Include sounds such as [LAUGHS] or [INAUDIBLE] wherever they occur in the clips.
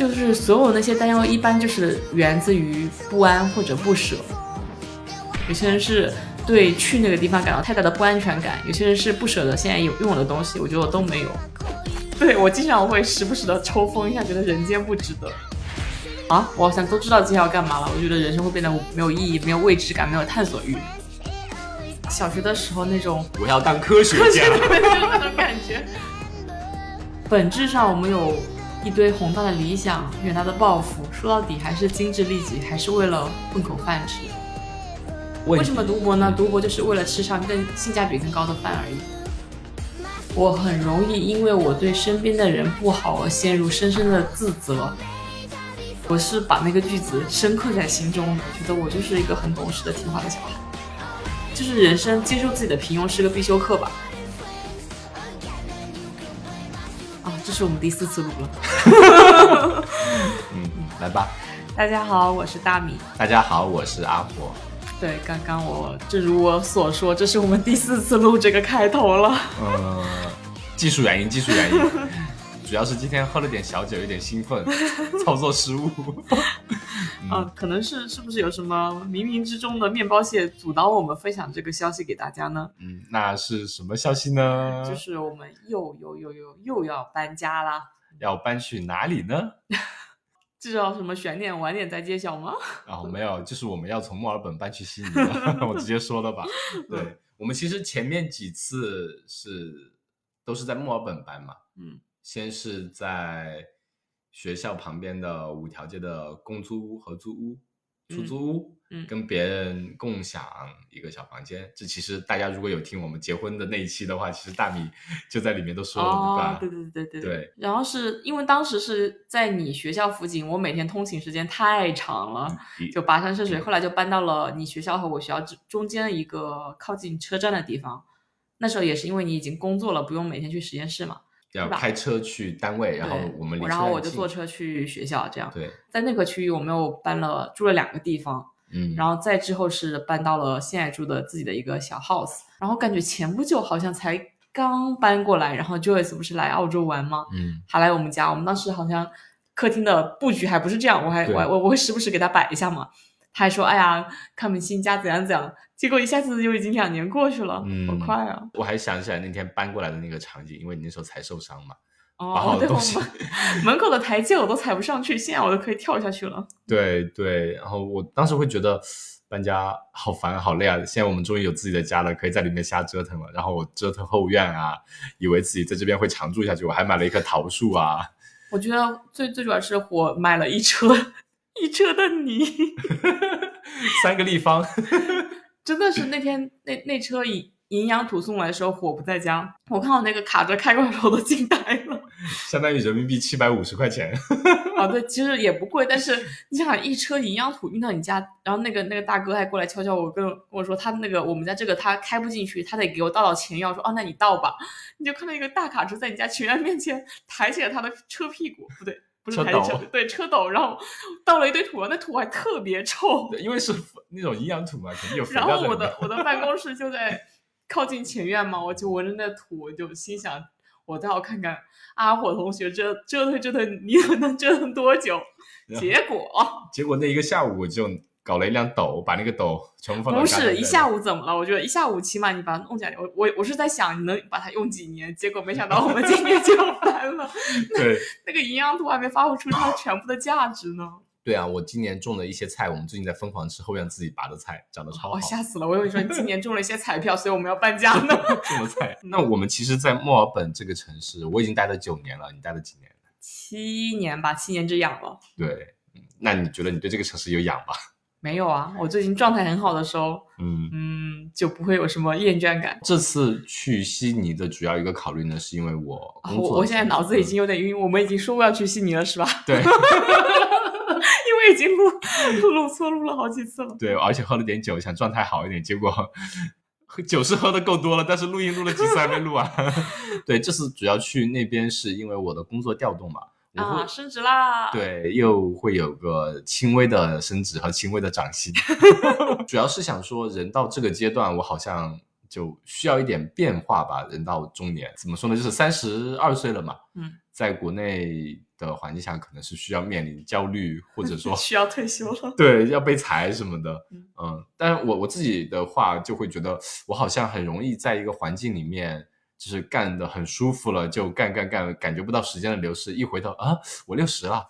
就是所有那些担忧，一般就是源自于不安或者不舍。有些人是对去那个地方感到太大的不安全感，有些人是不舍得现在有拥有的东西。我觉得我都没有。对我经常会时不时的抽风一下，觉得人间不值得。啊，我好像都知道今天要干嘛了。我觉得人生会变得没有意义，没有未知感，没有探索欲。小学的时候那种我要当科学家那种感觉。本质上我们有一堆宏大的理想、远大的抱负，说到底还是精致利己，还是为了混口饭吃。为什么读博呢？读博就是为了吃上更性价比更高的饭而已。我很容易因为我对身边的人不好而陷入深深的自责。我是把那个句子深刻在心中的，觉得我就是一个很懂事的听话的小孩，就是人生接受自己的平庸是个必修课吧。是我们第四次录了。[LAUGHS] 嗯，来吧。大家好，我是大米。大家好，我是阿婆。对，刚刚我正如我所说，这是我们第四次录这个开头了。嗯，技术原因，技术原因。主要是今天喝了点小酒，有点兴奋，操作失误。[LAUGHS] 啊，可能是是不是有什么冥冥之中的面包蟹阻挡我们分享这个消息给大家呢？嗯，那是什么消息呢？就是我们又又又又又要搬家啦！要搬去哪里呢？[LAUGHS] 这叫什么悬念？晚点再揭晓吗？[LAUGHS] 啊，没有，就是我们要从墨尔本搬去悉尼了。我直接说了吧。对，我们其实前面几次是都是在墨尔本搬嘛。嗯。先是在学校旁边的五条街的公租屋、合租屋、出租屋，嗯，跟别人共享一个小房间。这其实大家如果有听我们结婚的那一期的话，其实大米 [LAUGHS] 就在里面都说了，对吧对对对对。对。然后是因为当时是在你学校附近，我每天通勤时间太长了，就跋山涉水。后来就搬到了你学校和我学校之中间一个靠近车站的地方。那时候也是因为你已经工作了，不用每天去实验室嘛。要开车去单位，然后我们然后我就坐车去学校，这样。对，在那个区域，我们又搬了住了两个地方，嗯，然后再之后是搬到了现在住的自己的一个小 house，然后感觉前不久好像才刚搬过来，然后 Joyce 不是来澳洲玩吗？嗯，还来我们家，我们当时好像客厅的布局还不是这样，我还我我我会时不时给他摆一下嘛。他还说：“哎呀，看我们新家怎样怎样。”结果一下子就已经两年过去了，好快啊！我还想起来那天搬过来的那个场景，因为你那时候才受伤嘛，哦，对，门口的台阶我都踩不上去，现在我都可以跳下去了。对对，然后我当时会觉得搬家好烦好累啊！现在我们终于有自己的家了，可以在里面瞎折腾了。然后我折腾后院啊，以为自己在这边会常住下去，我还买了一棵桃树啊。我觉得最最主要是我买了一车。一车的泥，[LAUGHS] 三个立方，[LAUGHS] 真的是那天那那车营营养土送来的时候，火不在家，我看到那个卡车开过来，我都惊呆了，相当于人民币七百五十块钱。啊，[LAUGHS] 对，其实也不贵，但是你想一车营养土运到你家，然后那个那个大哥还过来敲敲我，跟跟我说他那个我们家这个他开不进去，他得给我倒倒钱药，说哦，那你倒吧，你就看到一个大卡车在你家全院面前抬起了他的车屁股，不对。不是车斗，对车斗，然后倒了一堆土，那土还特别臭，[LAUGHS] 因为是那种营养土嘛，肯定有。然后我的我的办公室就在靠近前院嘛，我就闻着那土，我就心想，我倒要看看阿火同学折折腾折腾，你能折腾多久？[LAUGHS] 结果结果那一个下午我就。搞了一辆斗，把那个斗全部放到。不是一下午怎么了？我觉得一下午起码你把它弄起来。我我我是在想你能把它用几年，结果没想到我们今年就搬了。[LAUGHS] [LAUGHS] 对，那个营养土还没发挥出它全部的价值呢。对啊，我今年种了一些菜，我们最近在疯狂吃后院自己拔的菜，长得超好。吓死了！我以为说你今年中了一些彩票，所以我们要搬家呢。[LAUGHS] 种了菜。那我们其实，在墨尔本这个城市，我已经待了九年了。你待了几年？七年吧，七年之痒了。对，那你觉得你对这个城市有痒吧？没有啊，我最近状态很好的时候，嗯嗯，就不会有什么厌倦感。这次去悉尼的主要一个考虑呢，是因为我我我现在脑子已经有点晕，我们已经说过要去悉尼了，是吧？对，[LAUGHS] 因为已经录录错录了好几次了。对，而且喝了点酒，想状态好一点，结果酒是喝的够多了，但是录音录了几次还没录完。[LAUGHS] 对，这次主要去那边是因为我的工作调动嘛。啊，升职啦！对，又会有个轻微的升职和轻微的涨薪。[LAUGHS] 主要是想说，人到这个阶段，我好像就需要一点变化吧。人到中年，怎么说呢？就是三十二岁了嘛。嗯，在国内的环境下，可能是需要面临焦虑，或者说 [LAUGHS] 需要退休了。对，要被裁什么的。嗯嗯，但是我我自己的话，就会觉得我好像很容易在一个环境里面。就是干的很舒服了，就干干干，感觉不到时间的流逝。一回头啊，我六十了，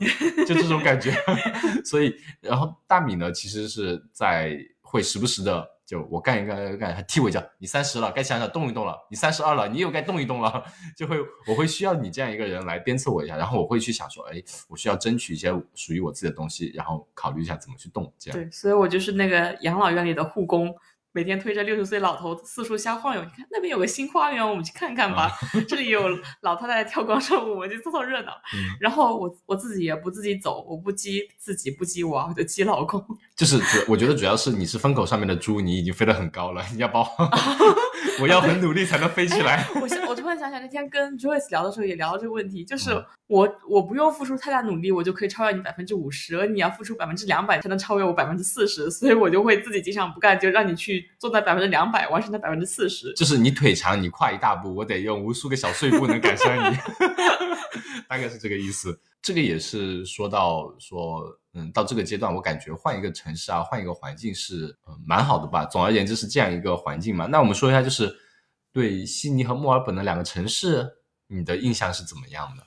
就这种感觉。[LAUGHS] 所以，然后大米呢，其实是在会时不时的，就我干一干干，他踢我一脚。你三十了，该想想动一动了。你三十二了，你又该动一动了。[LAUGHS] 就会，我会需要你这样一个人来鞭策我一下，然后我会去想说，哎，我需要争取一些属于我自己的东西，然后考虑一下怎么去动。这样对，所以我就是那个养老院里的护工。每天推着六十岁老头四处瞎晃悠，你看那边有个新花园，我们去看看吧。[LAUGHS] 这里有老太太跳广场舞，我们去凑凑热闹。[LAUGHS] 然后我我自己也不自己走，我不激自己，不激我，我就激老公。就是主，我觉得主要是你是风口上面的猪，你已经飞得很高了，你要把。我 [LAUGHS] 要很努力才能飞起来。[LAUGHS] 我我突然想起来，那天跟 Joyce 聊的时候也聊到这个问题，就是我我不用付出太大努力，我就可以超越你百分之五十，而你要付出百分之两百才能超越我百分之四十，所以我就会自己经常不干，就让你去做到百分之两百，完成那百分之四十。就是你腿长，你跨一大步，我得用无数个小碎步能赶上你，[LAUGHS] 大概是这个意思。这个也是说到说，嗯，到这个阶段，我感觉换一个城市啊，换一个环境是嗯蛮好的吧。总而言之是这样一个环境嘛。那我们说一下，就是对悉尼和墨尔本的两个城市，你的印象是怎么样的？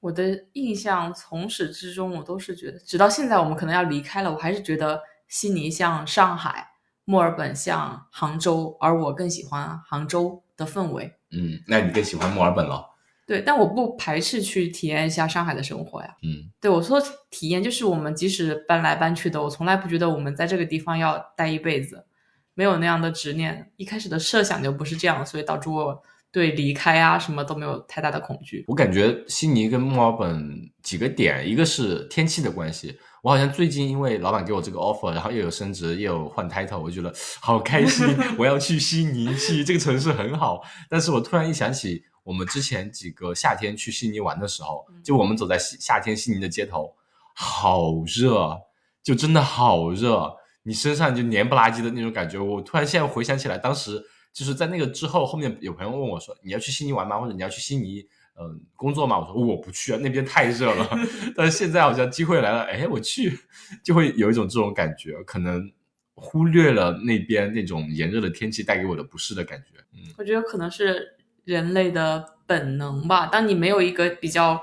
我的印象从始至终，我都是觉得，直到现在我们可能要离开了，我还是觉得悉尼像上海，墨尔本像杭州，而我更喜欢杭州的氛围。嗯，那你更喜欢墨尔本了？对，但我不排斥去体验一下上海的生活呀。嗯，对我说体验就是我们即使搬来搬去的，我从来不觉得我们在这个地方要待一辈子，没有那样的执念。一开始的设想就不是这样，所以导致我对离开啊什么都没有太大的恐惧。我感觉悉尼跟墨尔本几个点，一个是天气的关系。我好像最近因为老板给我这个 offer，然后又有升职，又有换 title，我觉得好开心。[LAUGHS] 我要去悉尼，悉尼这个城市很好。但是我突然一想起。我们之前几个夏天去悉尼玩的时候，就我们走在夏夏天悉尼的街头，好热，就真的好热，你身上就黏不拉几的那种感觉。我突然现在回想起来，当时就是在那个之后，后面有朋友问我说：“你要去悉尼玩吗？或者你要去悉尼嗯工作吗？”我说：“我不去啊，那边太热了。[LAUGHS] ”但是现在好像机会来了，哎，我去，就会有一种这种感觉，可能忽略了那边那种炎热的天气带给我的不适的感觉。嗯，我觉得可能是。人类的本能吧。当你没有一个比较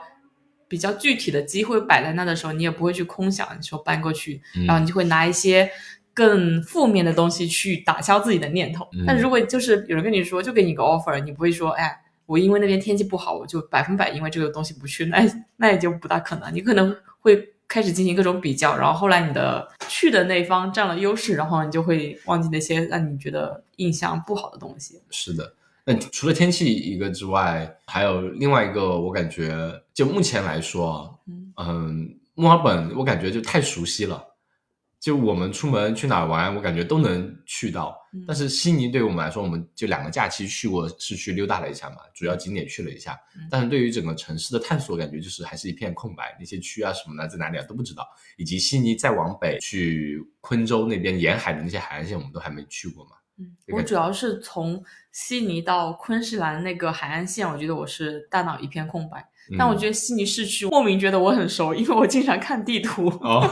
比较具体的机会摆在那的时候，你也不会去空想，你说搬过去，然后你就会拿一些更负面的东西去打消自己的念头。但如果就是有人跟你说，就给你个 offer，你不会说，哎，我因为那边天气不好，我就百分百因为这个东西不去，那那也就不大可能。你可能会开始进行各种比较，然后后来你的去的那方占了优势，然后你就会忘记那些让你觉得印象不好的东西。是的。那除了天气一个之外，还有另外一个，我感觉就目前来说，嗯，墨尔本我感觉就太熟悉了。就我们出门去哪儿玩，我感觉都能去到。但是悉尼对于我们来说，我们就两个假期去过市区溜达了一下嘛，主要景点去了一下。但是对于整个城市的探索，感觉就是还是一片空白，那些区啊什么的在哪里啊都不知道。以及悉尼再往北去昆州那边沿海的那些海岸线，我们都还没去过嘛。我主要是从悉尼到昆士兰那个海岸线，我觉得我是大脑一片空白。但我觉得悉尼市区莫名觉得我很熟，因为我经常看地图。哦，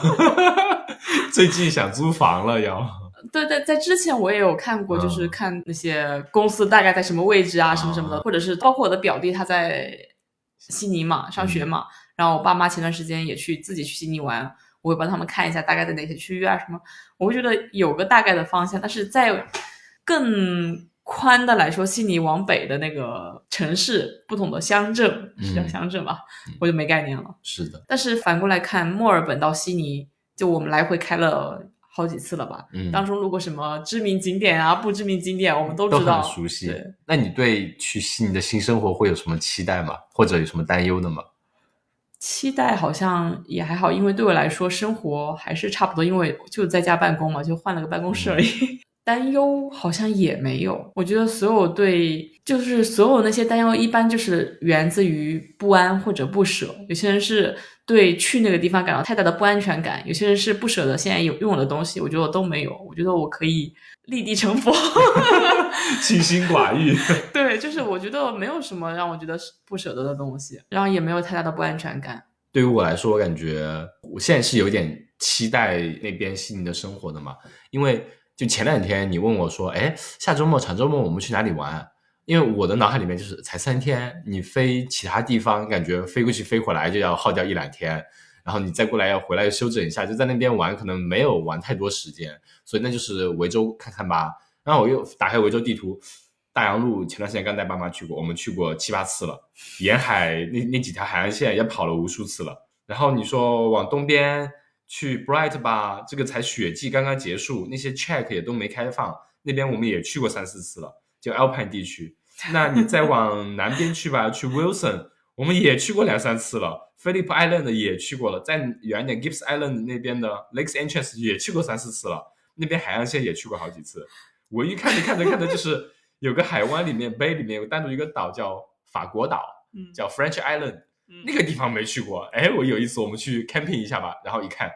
[LAUGHS] 最近想租房了要？对对，在之前我也有看过，就是看那些公司大概在什么位置啊，什么什么的，或者是包括我的表弟他在悉尼嘛上学嘛，然后我爸妈前段时间也去自己去悉尼玩，我会帮他们看一下大概在哪些区域啊什么，我会觉得有个大概的方向，但是在。更宽的来说，悉尼往北的那个城市，不同的乡镇是叫乡镇吧，我就没概念了。是的，但是反过来看，墨尔本到悉尼，就我们来回开了好几次了吧？嗯，当中路过什么知名景点啊，不知名景点，我们都知道，熟悉。那你对去悉尼的新生活会有什么期待吗？或者有什么担忧的吗？期待好像也还好，因为对我来说，生活还是差不多，因为就在家办公嘛，就换了个办公室而已。担忧好像也没有。我觉得所有对，就是所有那些担忧，一般就是源自于不安或者不舍。有些人是对去那个地方感到太大的不安全感，有些人是不舍得现在有拥有的东西。我觉得我都没有。我觉得我可以立地成佛，[LAUGHS] 清心寡欲。对，就是我觉得没有什么让我觉得不舍得的东西，然后也没有太大的不安全感。对于我来说，我感觉我现在是有点期待那边悉尼的生活的嘛，因为就前两天你问我说，哎，下周末、长周末我们去哪里玩？因为我的脑海里面就是才三天，你飞其他地方，感觉飞过去飞回来就要耗掉一两天，然后你再过来要回来休整一下，就在那边玩，可能没有玩太多时间，所以那就是维州看看吧。然后我又打开维州地图。大洋路前段时间刚带爸妈去过，我们去过七八次了，沿海那那几条海岸线也跑了无数次了。然后你说往东边去 Bright 吧，这个才雪季刚刚结束，那些 check 也都没开放，那边我们也去过三四次了，就 Alpine 地区。那你再往南边去吧，去 Wilson，我们也去过两三次了，Philip Island 也去过了，再远点 Gibbs Island 那边的 Lakes Entrance 也去过三四次了，那边海岸线也去过好几次。我一看着看着看着就是。有个海湾里面，[LAUGHS] bay 里面有单独一个岛叫法国岛，叫 French Island，那个地方没去过。哎，我有一次我们去 camping 一下吧，然后一看，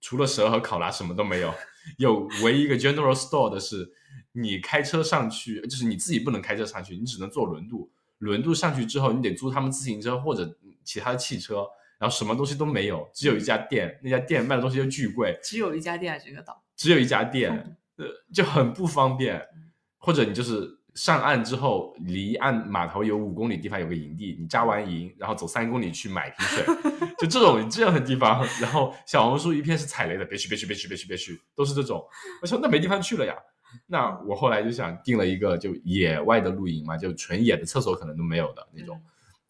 除了蛇和考拉什么都没有。[LAUGHS] 有唯一一个 general store 的是，你开车上去，就是你自己不能开车上去，你只能坐轮渡。轮渡上去之后，你得租他们自行车或者其他的汽车，然后什么东西都没有，只有一家店，那家店卖的东西又巨贵。只有一家店，这个岛只有一家店，呃，就很不方便。或者你就是。上岸之后，离岸码头有五公里地方有个营地，你扎完营，然后走三公里去买瓶水，就这种这样的地方。然后小红书一片是踩雷的，别去别去别去别去别去，都是这种。我说那没地方去了呀。那我后来就想定了一个就野外的露营嘛，就纯野的，厕所可能都没有的那种。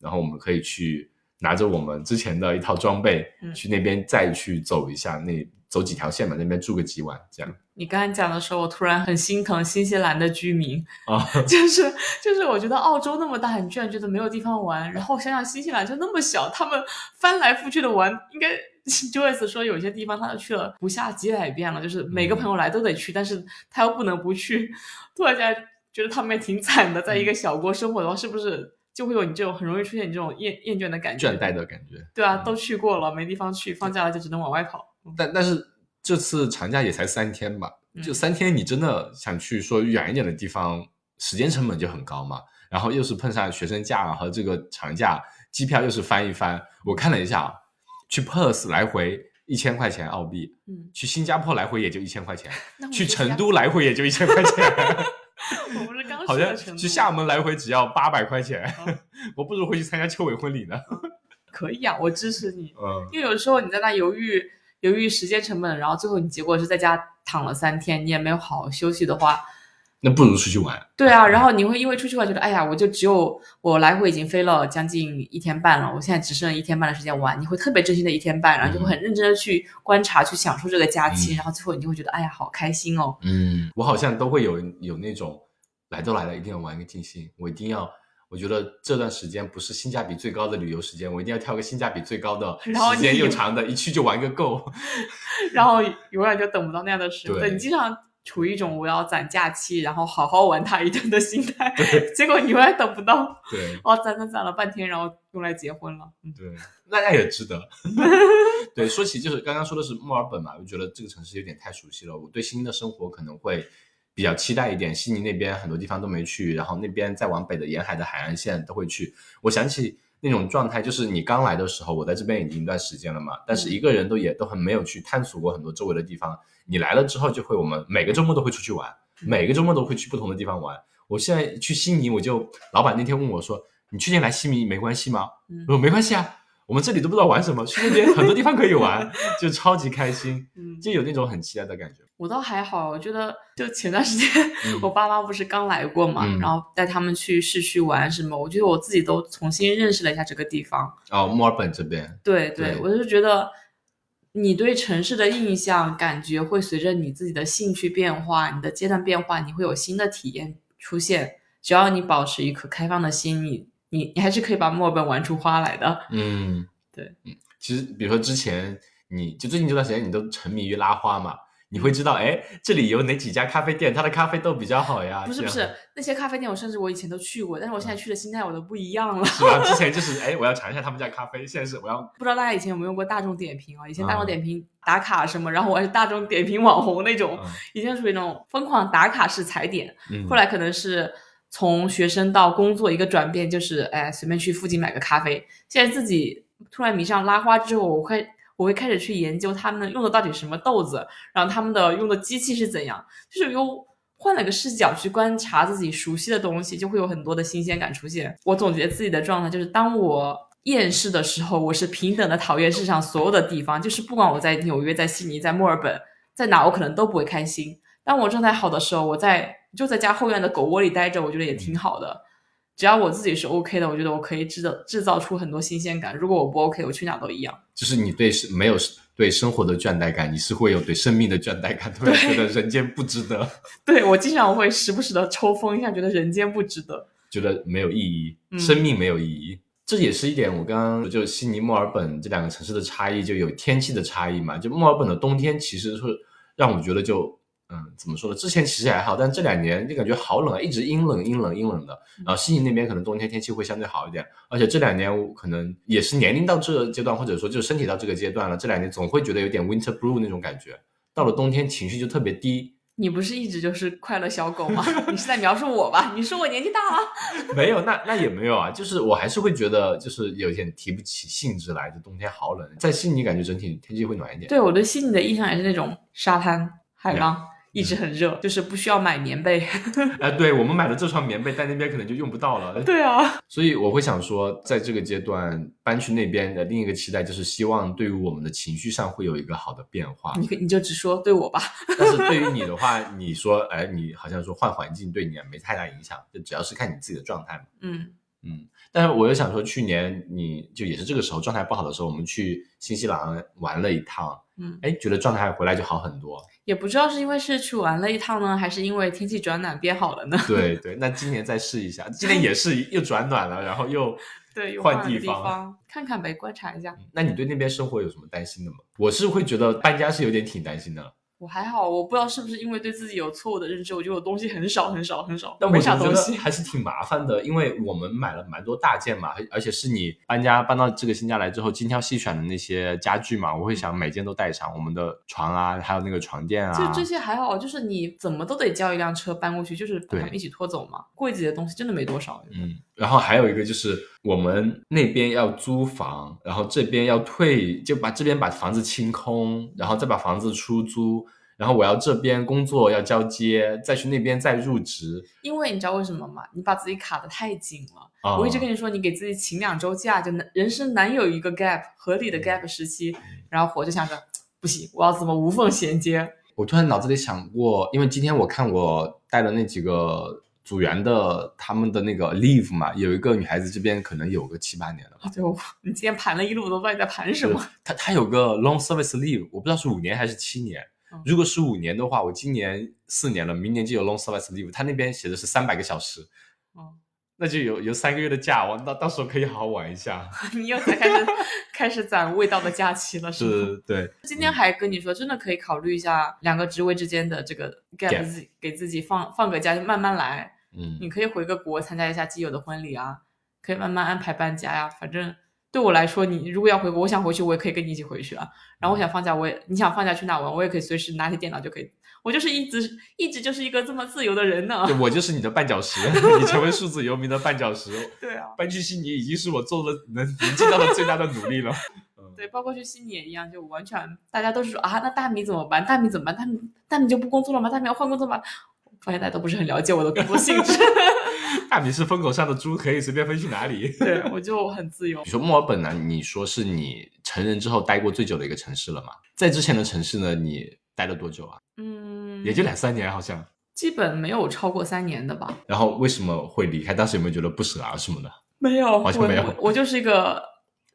然后我们可以去拿着我们之前的一套装备，去那边再去走一下那。走几条线嘛，那边住个几晚这样。你刚才讲的时候，我突然很心疼新西兰的居民啊，[LAUGHS] 就是就是，我觉得澳洲那么大，你居然觉得没有地方玩，然后想想新西兰就那么小，他们翻来覆去的玩，应该 Joyce 说有些地方他都去了不下几百遍了，就是每个朋友来都得去，但是他又不能不去，突然间觉得他们也挺惨的，在一个小国生活的话，是不是就会有你这种很容易出现你这种厌厌倦的感觉？倦怠的感觉。对啊，都去过了，没地方去，放假了就只能往外跑。但但是这次长假也才三天吧，就三天，你真的想去说远一点的地方，时间成本就很高嘛。然后又是碰上学生假和这个长假，机票又是翻一翻。我看了一下，去 Perth 来回一千块钱澳币，嗯，去新加坡来回也就一千块钱，[LAUGHS] 去成都来回也就一千块钱。[LAUGHS] 我不是刚好像去厦门来回只要八百块钱，[LAUGHS] 我不如回去参加秋伟婚礼呢。可以啊，我支持你，嗯，因为有时候你在那犹豫。由于时间成本，然后最后你结果是在家躺了三天，你也没有好好休息的话，那不如出去玩。对啊，然后你会因为出去玩觉得，哎呀，我就只有我来回已经飞了将近一天半了，我现在只剩一天半的时间玩，你会特别珍惜那一天半，然后就会很认真的去观察、去享受这个假期，然后最后你就会觉得，哎呀，好开心哦。嗯，我好像都会有有那种来都来了，一定要玩个尽兴，我一定要。我觉得这段时间不是性价比最高的旅游时间，我一定要挑个性价比最高的、[LAUGHS] 时间又长的，一去就玩个够。[LAUGHS] 然后永远就等不到那样的时刻，你经常处于一种我要攒假期，然后好好玩它一顿的心态，结果你永远等不到。对，哦，攒攒攒了半天，然后用来结婚了。对，那那也值得。[LAUGHS] 对，说起就是刚刚说的是墨尔本嘛，我觉得这个城市有点太熟悉了，我对新的生活可能会。比较期待一点，悉尼那边很多地方都没去，然后那边再往北的沿海的海岸线都会去。我想起那种状态，就是你刚来的时候，我在这边已经一段时间了嘛，但是一个人都也都很没有去探索过很多周围的地方。你来了之后，就会我们每个周末都会出去玩，每个周末都会去不同的地方玩。我现在去悉尼，我就老板那天问我说：“你去年来悉尼没关系吗？”我说：“没关系啊。”我们这里都不知道玩什么，去那边很多地方可以玩，[LAUGHS] 就超级开心，就有那种很期待的感觉。我倒还好，我觉得就前段时间我爸妈不是刚来过嘛，然后带他们去市区玩什么，我觉得我自己都重新认识了一下这个地方。哦，墨尔本这边。对对，我就觉得你对城市的印象感觉会随着你自己的兴趣变化，你的阶段变化，你会有新的体验出现。只要你保持一颗开放的心，你。你你还是可以把墨尔本玩出花来的，嗯，[LAUGHS] 对，嗯，其实比如说之前你就最近这段时间你都沉迷于拉花嘛，你会知道，哎，这里有哪几家咖啡店，它的咖啡豆比较好呀？不是不是，那些咖啡店我甚至我以前都去过，但是我现在去的心态我都不一样了。是吧？之 [LAUGHS] 前就是哎，我要尝一下他们家咖啡，现在是我要。不知道大家以前有没有用过大众点评啊？以前大众点评打卡什么，然后我还是大众点评网红那种，以前属于那种疯狂打卡式踩点。后来可能是从学生到工作一个转变，就是哎，随便去附近买个咖啡。现在自己突然迷上拉花之后，我会。我会开始去研究他们用的到底什么豆子，然后他们的用的机器是怎样，就是又换了个视角去观察自己熟悉的东西，就会有很多的新鲜感出现。我总结自己的状态就是，当我厌世的时候，我是平等的讨厌世上所有的地方，就是不管我在纽约、在悉尼、在墨尔本，在哪我可能都不会开心。当我状态好的时候，我在就在家后院的狗窝里待着，我觉得也挺好的。只要我自己是 OK 的，我觉得我可以制造制造出很多新鲜感。如果我不 OK，我去哪都一样。就是你对是没有对生活的倦怠感，你是会有对生命的倦怠感，对，觉得人间不值得。[LAUGHS] 对我经常会时不时的抽风一下，觉得人间不值得，觉得没有意义，生命没有意义。这也是一点，我刚刚就悉尼、墨尔本这两个城市的差异，就有天气的差异嘛。就墨尔本的冬天其实是让我觉得就。嗯，怎么说呢？之前其实还好，但这两年就感觉好冷啊，一直阴冷、阴冷、阴冷的。然后悉尼那边可能冬天天气会相对好一点，而且这两年我可能也是年龄到这个阶段，或者说就是身体到这个阶段了，这两年总会觉得有点 winter blue 那种感觉。到了冬天情绪就特别低。你不是一直就是快乐小狗吗？[LAUGHS] 你是在描述我吧？你说我年纪大了？[LAUGHS] 没有，那那也没有啊，就是我还是会觉得就是有点提不起兴致来，就冬天好冷。在悉尼感觉整体天气会暖一点。对，我对悉尼的印象也是那种沙滩、海浪。一直很热，就是不需要买棉被。[LAUGHS] 哎，对我们买的这床棉被在那边可能就用不到了。对啊，所以我会想说，在这个阶段搬去那边的另一个期待就是希望对于我们的情绪上会有一个好的变化。你你就只说对我吧。但是对于你的话，你说，哎，你好像说换环境对你没太大影响，就只要是看你自己的状态嘛。嗯嗯。但是我又想说，去年你就也是这个时候状态不好的时候，我们去新西兰玩了一趟。嗯，哎，觉得状态回来就好很多。也不知道是因为是去玩了一趟呢，还是因为天气转暖变好了呢？对对，那今年再试一下，今年也是又转暖了，然后又对 [LAUGHS] 换地方看看呗，观察一下。那你对那边生活有什么担心的吗？我是会觉得搬家是有点挺担心的。我还好，我不知道是不是因为对自己有错误的认知，我觉得我东西很少很少很少，但我觉得还是挺麻烦的，因为我们买了蛮多大件嘛，而且是你搬家搬到这个新家来之后精挑细选的那些家具嘛，我会想每件都带上，我们的床啊，还有那个床垫啊，就这些还好，就是你怎么都得叫一辆车搬过去，就是把他们一起拖走嘛。柜子里的东西真的没多少。嗯，然后还有一个就是我们那边要租房，然后这边要退，就把这边把房子清空，然后再把房子出租。然后我要这边工作要交接，再去那边再入职。因为你知道为什么吗？你把自己卡的太紧了。我一直跟你说，你给自己请两周假，就难人生难有一个 gap 合理的 gap 时期。然后我就想着，不行，我要怎么无缝衔接？我突然脑子里想过，因为今天我看我带的那几个组员的他们的那个 leave 嘛，有一个女孩子这边可能有个七八年了吧。对，你今天盘了一路，我都不知道你在盘什么。她她有个 long service leave，我不知道是五年还是七年。如果是五年的话，我今年四年了，明年就有 long service leave。他那边写的是三百个小时，哦，那就有有三个月的假，我到到时候可以好好玩一下。[LAUGHS] 你又在开始开始攒味道的假期了，是是，对。今天还跟你说，真的可以考虑一下两个职位之间的这个 gap，自己给自己放放个假，就慢慢来。嗯，你可以回个国参加一下基友的婚礼啊，可以慢慢安排搬家呀，反正。对我来说，你如果要回国，我想回去，我也可以跟你一起回去啊。然后我想放假，我也你想放假去哪玩，我也可以随时拿起电脑就可以。我就是一直一直就是一个这么自由的人呢。我就是你的绊脚石，[LAUGHS] 你成为数字游民的绊脚石。[LAUGHS] 对啊，搬去悉尼已经是我做了能能尽到的最大的努力了。[LAUGHS] 对，包括去悉尼也一样，就完全大家都是说啊，那大米怎么办？大米怎么办？大米大米就不工作了吗？大米要换工作吗？发现大家都不是很了解我的工作性质。[LAUGHS] 大米是风口上的猪，可以随便飞去哪里？对我就很自由。你说墨尔本呢？你说是你成人之后待过最久的一个城市了吗？在之前的城市呢，你待了多久啊？嗯，也就两三年，好像。基本没有超过三年的吧。然后为什么会离开？当时有没有觉得不舍啊什么的？没有，好像没有。我就是一个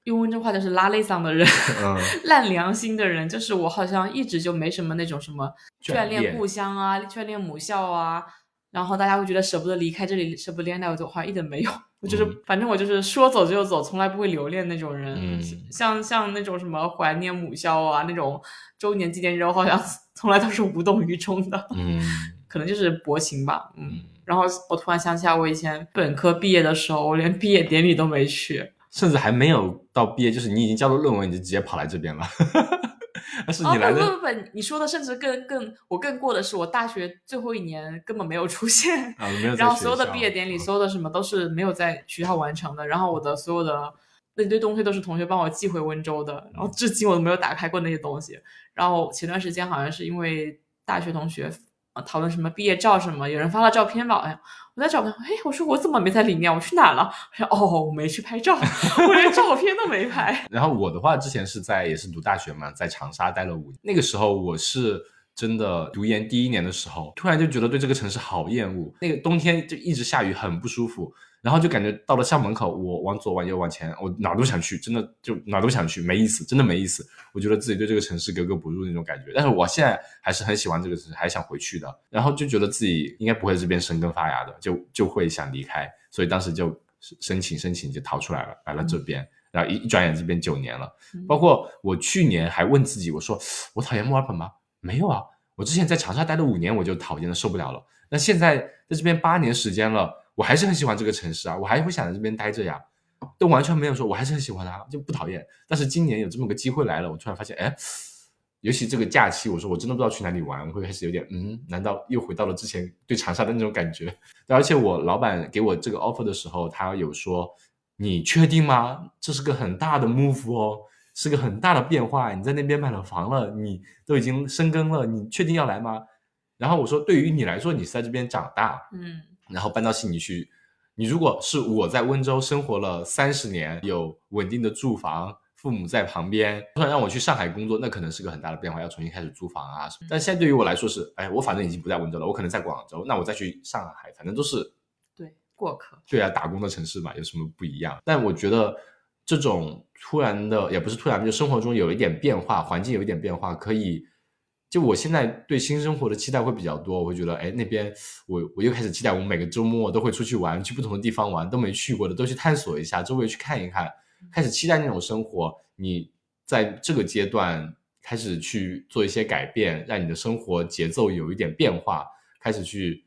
用温州话就是拉内嗓的人，[LAUGHS] 烂良心的人。就是我好像一直就没什么那种什么眷恋故乡啊，眷恋母校啊。然后大家会觉得舍不得离开这里，舍不得离开，我就好像一点没有。我就是，反正我就是说走就走，从来不会留恋那种人。像像那种什么怀念母校啊，那种周年纪念日，我好像 [LAUGHS] 从来都是无动于衷的。嗯，[LAUGHS] 可能就是薄情吧。嗯，然后我突然想起来，我以前本科毕业的时候，我连毕业典礼都没去，甚至还没有到毕业，就是你已经交了论文，你就直接跑来这边了。[LAUGHS] 但是你来的不不不，你说的甚至更更我更过的是，我大学最后一年根本没有出现啊，没有。然后所有的毕业典礼，所有的什么都是没有在学校完成的。然后我的所有的那堆东西都是同学帮我寄回温州的，然后至今我都没有打开过那些东西。然后前段时间好像是因为大学同学。啊，讨论什么毕业照什么？有人发了照片吧？哎，我在找，哎，我说我怎么没在里面？我去哪了？他说哦，我没去拍照，[LAUGHS] 我连照片都没拍。[LAUGHS] 然后我的话，之前是在也是读大学嘛，在长沙待了五年。那个时候我是真的读研第一年的时候，突然就觉得对这个城市好厌恶。那个冬天就一直下雨，很不舒服。然后就感觉到了校门口，我往左往右往前，我哪都想去，真的就哪都想去，没意思，真的没意思。我觉得自己对这个城市格格不入那种感觉。但是我现在还是很喜欢这个城市，还想回去的。然后就觉得自己应该不会这边生根发芽的，就就会想离开。所以当时就申请申请就逃出来了，来了这边。然后一一转眼这边九年了。包括我去年还问自己，我说我讨厌墨尔本吗？没有啊，我之前在长沙待了五年，我就讨厌的受不了了。那现在在这边八年时间了。我还是很喜欢这个城市啊，我还会想在这边待着呀，都完全没有说我还是很喜欢它，就不讨厌。但是今年有这么个机会来了，我突然发现，哎，尤其这个假期，我说我真的不知道去哪里玩，我会开始有点，嗯，难道又回到了之前对长沙的那种感觉？[LAUGHS] 而且我老板给我这个 offer 的时候，他有说，你确定吗？这是个很大的 move 哦，是个很大的变化。你在那边买了房了，你都已经生根了，你确定要来吗？然后我说，对于你来说，你是在这边长大，嗯。然后搬到悉尼去，你如果是我在温州生活了三十年，有稳定的住房，父母在旁边，突然让我去上海工作，那可能是个很大的变化，要重新开始租房啊什么。但现在对于我来说是，哎，我反正已经不在温州了，我可能在广州，那我再去上海，反正都是对过客。对啊，打工的城市嘛，有什么不一样？但我觉得这种突然的，也不是突然，就生活中有一点变化，环境有一点变化，可以。就我现在对新生活的期待会比较多，我会觉得，哎，那边我我又开始期待，我们每个周末都会出去玩，去不同的地方玩，都没去过的都去探索一下，周围去看一看，开始期待那种生活。你在这个阶段开始去做一些改变，让你的生活节奏有一点变化，开始去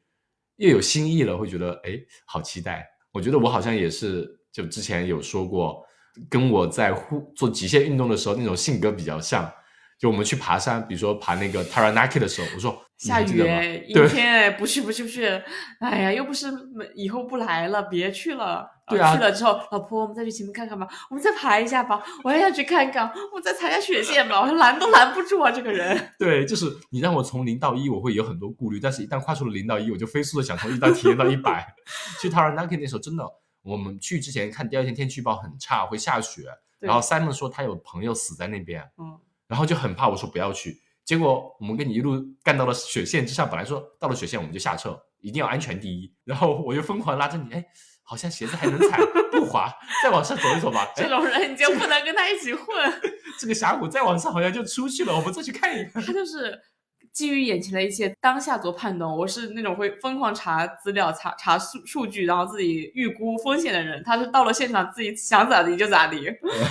又有新意了，会觉得，哎，好期待。我觉得我好像也是，就之前有说过，跟我在户做极限运动的时候那种性格比较像。就我们去爬山，比如说爬那个 Taranaki 的时候，我说下雨哎，阴天哎，不去不去不去，哎呀，又不是以后不来了，别去了。对啊，去了之后，老婆，我们再去前面看看吧，我们再爬一下吧，我还要去看看，我们再踩下雪线吧，我拦都拦不住啊，这个人。[LAUGHS] 对，就是你让我从零到一，我会有很多顾虑，但是一旦跨出了零到一，我就飞速的想从一到体验到一百。去 Taranaki 那时候，真的，我们去之前看第二天天气预报很差，会下雪，然后 Simon 说他有朋友死在那边，嗯。然后就很怕，我说不要去。结果我们跟你一路干到了雪线之上，本来说到了雪线我们就下车，一定要安全第一。然后我就疯狂拉着你，哎，好像鞋子还能踩，不滑，再往上走一走吧。[LAUGHS] 这种人你就不能跟他一起混。[LAUGHS] 这个峡谷再往上好像就出去了，我们再去看一看。他就是。基于眼前的一切，当下做判断。我是那种会疯狂查资料、查查数数据，然后自己预估风险的人。他是到了现场，自己想咋地就咋地。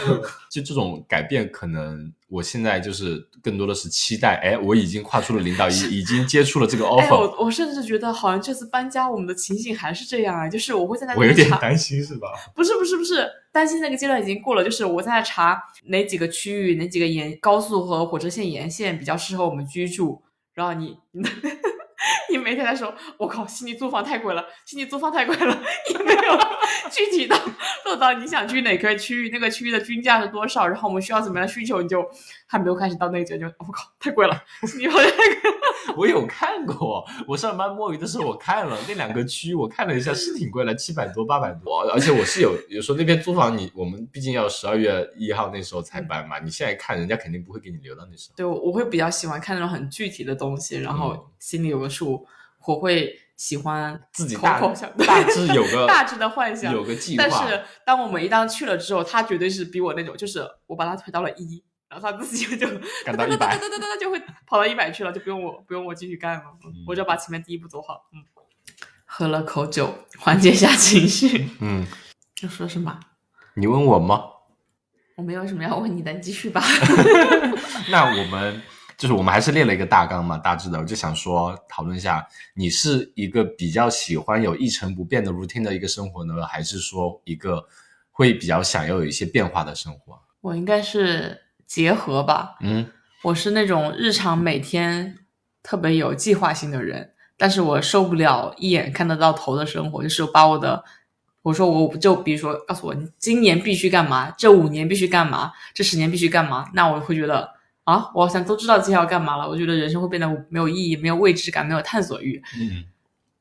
[LAUGHS] 就这种改变，可能我现在就是更多的是期待。哎，我已经跨出了零到一，已经接触了这个 offer。我我甚至觉得，好像这次搬家，我们的情形还是这样啊。就是我会在那我有点担心，是吧？不是不是不是，担心那个阶段已经过了。就是我在查哪几个区域，哪几个沿高速和火车线沿线比较适合我们居住。然后你，[LAUGHS] 你每天在说，我靠，悉尼租房太贵了，悉尼租房太贵了，[LAUGHS] 你没有 [LAUGHS] 具体到落到你想去哪个区域，那个区域的均价是多少，然后我们需要怎么样的需求，你就还没有开始到那个阶段，[LAUGHS] 我靠，太贵了，[LAUGHS] 你好像。我有看过，我上班摸鱼的时候我看了那两个区，我看了一下是挺贵的，七百多八百多，而且我是有有时候那边租房，你我们毕竟要十二月一号那时候才搬嘛，你现在看人家肯定不会给你留到那时候。对，我会比较喜欢看那种很具体的东西，然后心里有个数，我会喜欢自己大 [LAUGHS] 大致有个 [LAUGHS] 大致的幻想，有个计划。但是当我们一旦去了之后，他绝对是比我那种，就是我把他推到了一。然后他自己就 [LAUGHS] 干到一百，哒哒哒哒哒就会跑到一百去了，就不用我不用我继续干了，我就把前面第一步走好。嗯，喝了口酒，缓解一下情绪。嗯，要说什么？你问我吗？我没有什么要问你的，你继续吧。那我们。就是我们还是列了一个大纲嘛，大致的，我就想说讨论一下，你是一个比较喜欢有一成不变的 routine 的一个生活呢，还是说一个会比较想要有一些变化的生活？我应该是结合吧，嗯，我是那种日常每天特别有计划性的人，但是我受不了一眼看得到头的生活，就是把我的。我说，我就比如说，告诉我你今年必须干嘛，这五年必须干嘛，这十年必须干嘛，那我会觉得啊，我好像都知道接下来要干嘛了。我觉得人生会变得没有意义，没有未知感，没有探索欲。嗯。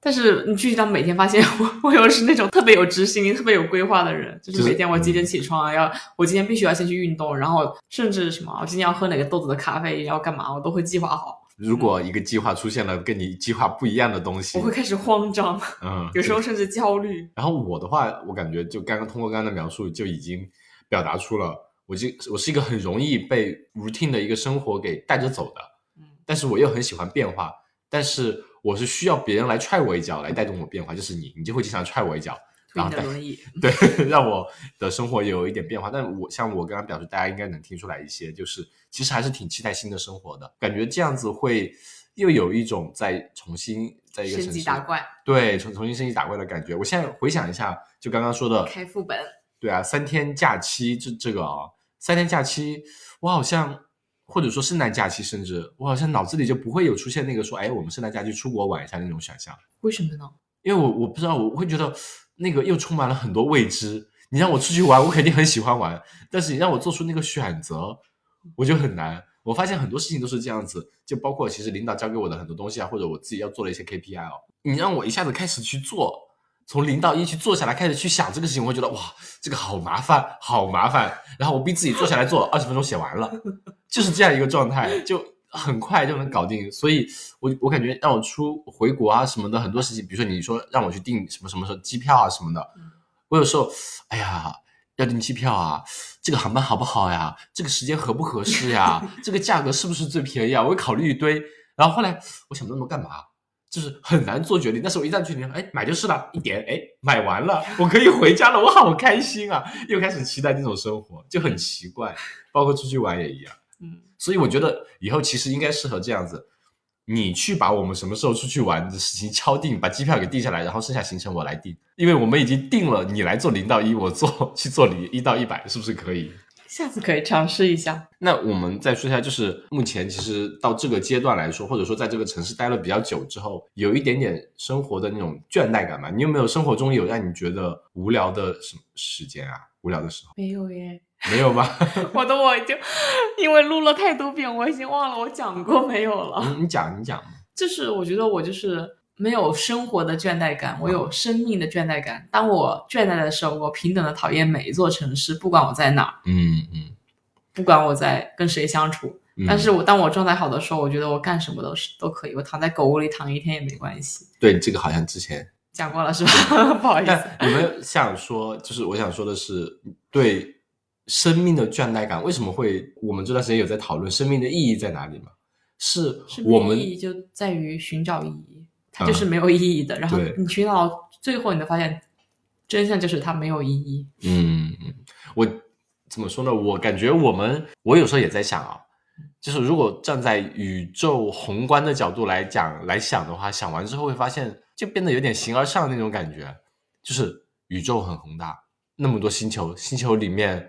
但是你具体到每天发现，[LAUGHS] 我我又是那种特别有执行力、特别有规划的人，就是每天我几点起床，要我今天必须要先去运动，然后甚至什么，我今天要喝哪个豆子的咖啡，要干嘛，我都会计划好。如果一个计划出现了跟你计划不一样的东西，我会开始慌张，嗯，有时候甚至焦虑。然后我的话，我感觉就刚刚通过刚刚的描述，就已经表达出了，我就我是一个很容易被 routine 的一个生活给带着走的，嗯，但是我又很喜欢变化，但是我是需要别人来踹我一脚来带动我变化，就是你，你就会经常踹我一脚。然后轮椅，[LAUGHS] 对，让我的生活有一点变化。但我像我刚刚表示，大家应该能听出来一些，就是其实还是挺期待新的生活的，感觉这样子会又有一种在重新在一个升级打怪，对，重重新升级打怪的感觉。我现在回想一下，就刚刚说的开副本，对啊，三天假期这这个啊，三天假期，我好像或者说圣诞假期，甚至我好像脑子里就不会有出现那个说，哎，我们圣诞假期出国玩一下那种选项。为什么呢？因为我我不知道，我会觉得。那个又充满了很多未知。你让我出去玩，我肯定很喜欢玩，但是你让我做出那个选择，我就很难。我发现很多事情都是这样子，就包括其实领导交给我的很多东西啊，或者我自己要做的一些 KPI 哦。你让我一下子开始去做，从零到一去做下来，开始去想这个事情，我会觉得哇，这个好麻烦，好麻烦。然后我逼自己坐下来做，二十分钟写完了，就是这样一个状态，就。很快就能搞定，所以我我感觉让我出回国啊什么的很多事情，比如说你说让我去订什么什么时候机票啊什么的，我有时候哎呀要订机票啊，这个航班好不好呀？这个时间合不合适呀？这个价格是不是最便宜啊？我会考虑一堆，然后后来我想那么多干嘛？就是很难做决定。但是我一旦决定，哎，买就是了，一点，哎，买完了，我可以回家了，我好开心啊！又开始期待那种生活，就很奇怪，包括出去玩也一样。嗯，所以我觉得以后其实应该适合这样子，你去把我们什么时候出去玩的事情敲定，把机票给定下来，然后剩下行程我来定，因为我们已经定了，你来做零到一，我做去做零一到一百，是不是可以？下次可以尝试一下。那我们再说一下，就是目前其实到这个阶段来说，或者说在这个城市待了比较久之后，有一点点生活的那种倦怠感嘛？你有没有生活中有让你觉得无聊的什么时间啊？无聊的时候？没有耶。没有吗？[LAUGHS] 我的我已经因为录了太多遍，我已经忘了我讲过没有了。你讲，你讲。就是我觉得我就是没有生活的倦怠感，我有生命的倦怠感。当我倦怠的时候，我平等的讨厌每一座城市，不管我在哪儿。嗯嗯。不管我在跟谁相处，但是我当我状态好的时候，我觉得我干什么都是都可以。我躺在狗窝里躺一天也没关系。对，这个好像之前讲过了，是吧？[LAUGHS] 不好意思。你们想说，就是我想说的是，对。生命的倦怠感为什么会？我们这段时间有在讨论生命的意义在哪里吗？是我们意义就在于寻找意义，它就是没有意义的。然后你寻找到最后，你就发现真相就是它没有意义。嗯，我怎么说呢？我感觉我们，我有时候也在想啊，就是如果站在宇宙宏观的角度来讲来想的话，想完之后会发现就变得有点形而上那种感觉，就是宇宙很宏大，那么多星球，星球里面。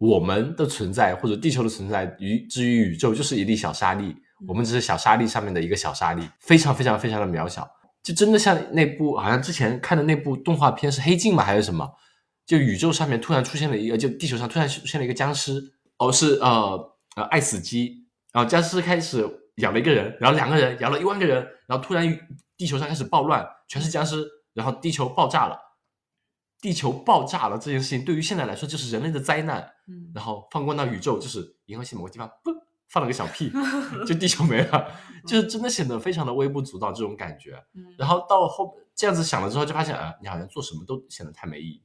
我们的存在或者地球的存在，于至于宇宙就是一粒小沙粒，我们只是小沙粒上面的一个小沙粒，非常非常非常的渺小，就真的像那部好像之前看的那部动画片是黑镜吗还是什么？就宇宙上面突然出现了一个，就地球上突然出现了一个僵尸，哦是呃呃爱死机，然后僵尸开始咬了一个人，然后两个人咬了一万个人，然后突然地球上开始暴乱，全是僵尸，然后地球爆炸了。地球爆炸了这件事情，对于现在来说就是人类的灾难。嗯，然后放光到宇宙，就是银河系某个地方，嘣，放了个小屁，[LAUGHS] 就地球没了，就是真的显得非常的微不足道这种感觉。然后到后这样子想了之后，就发现啊，你好像做什么都显得太没意义。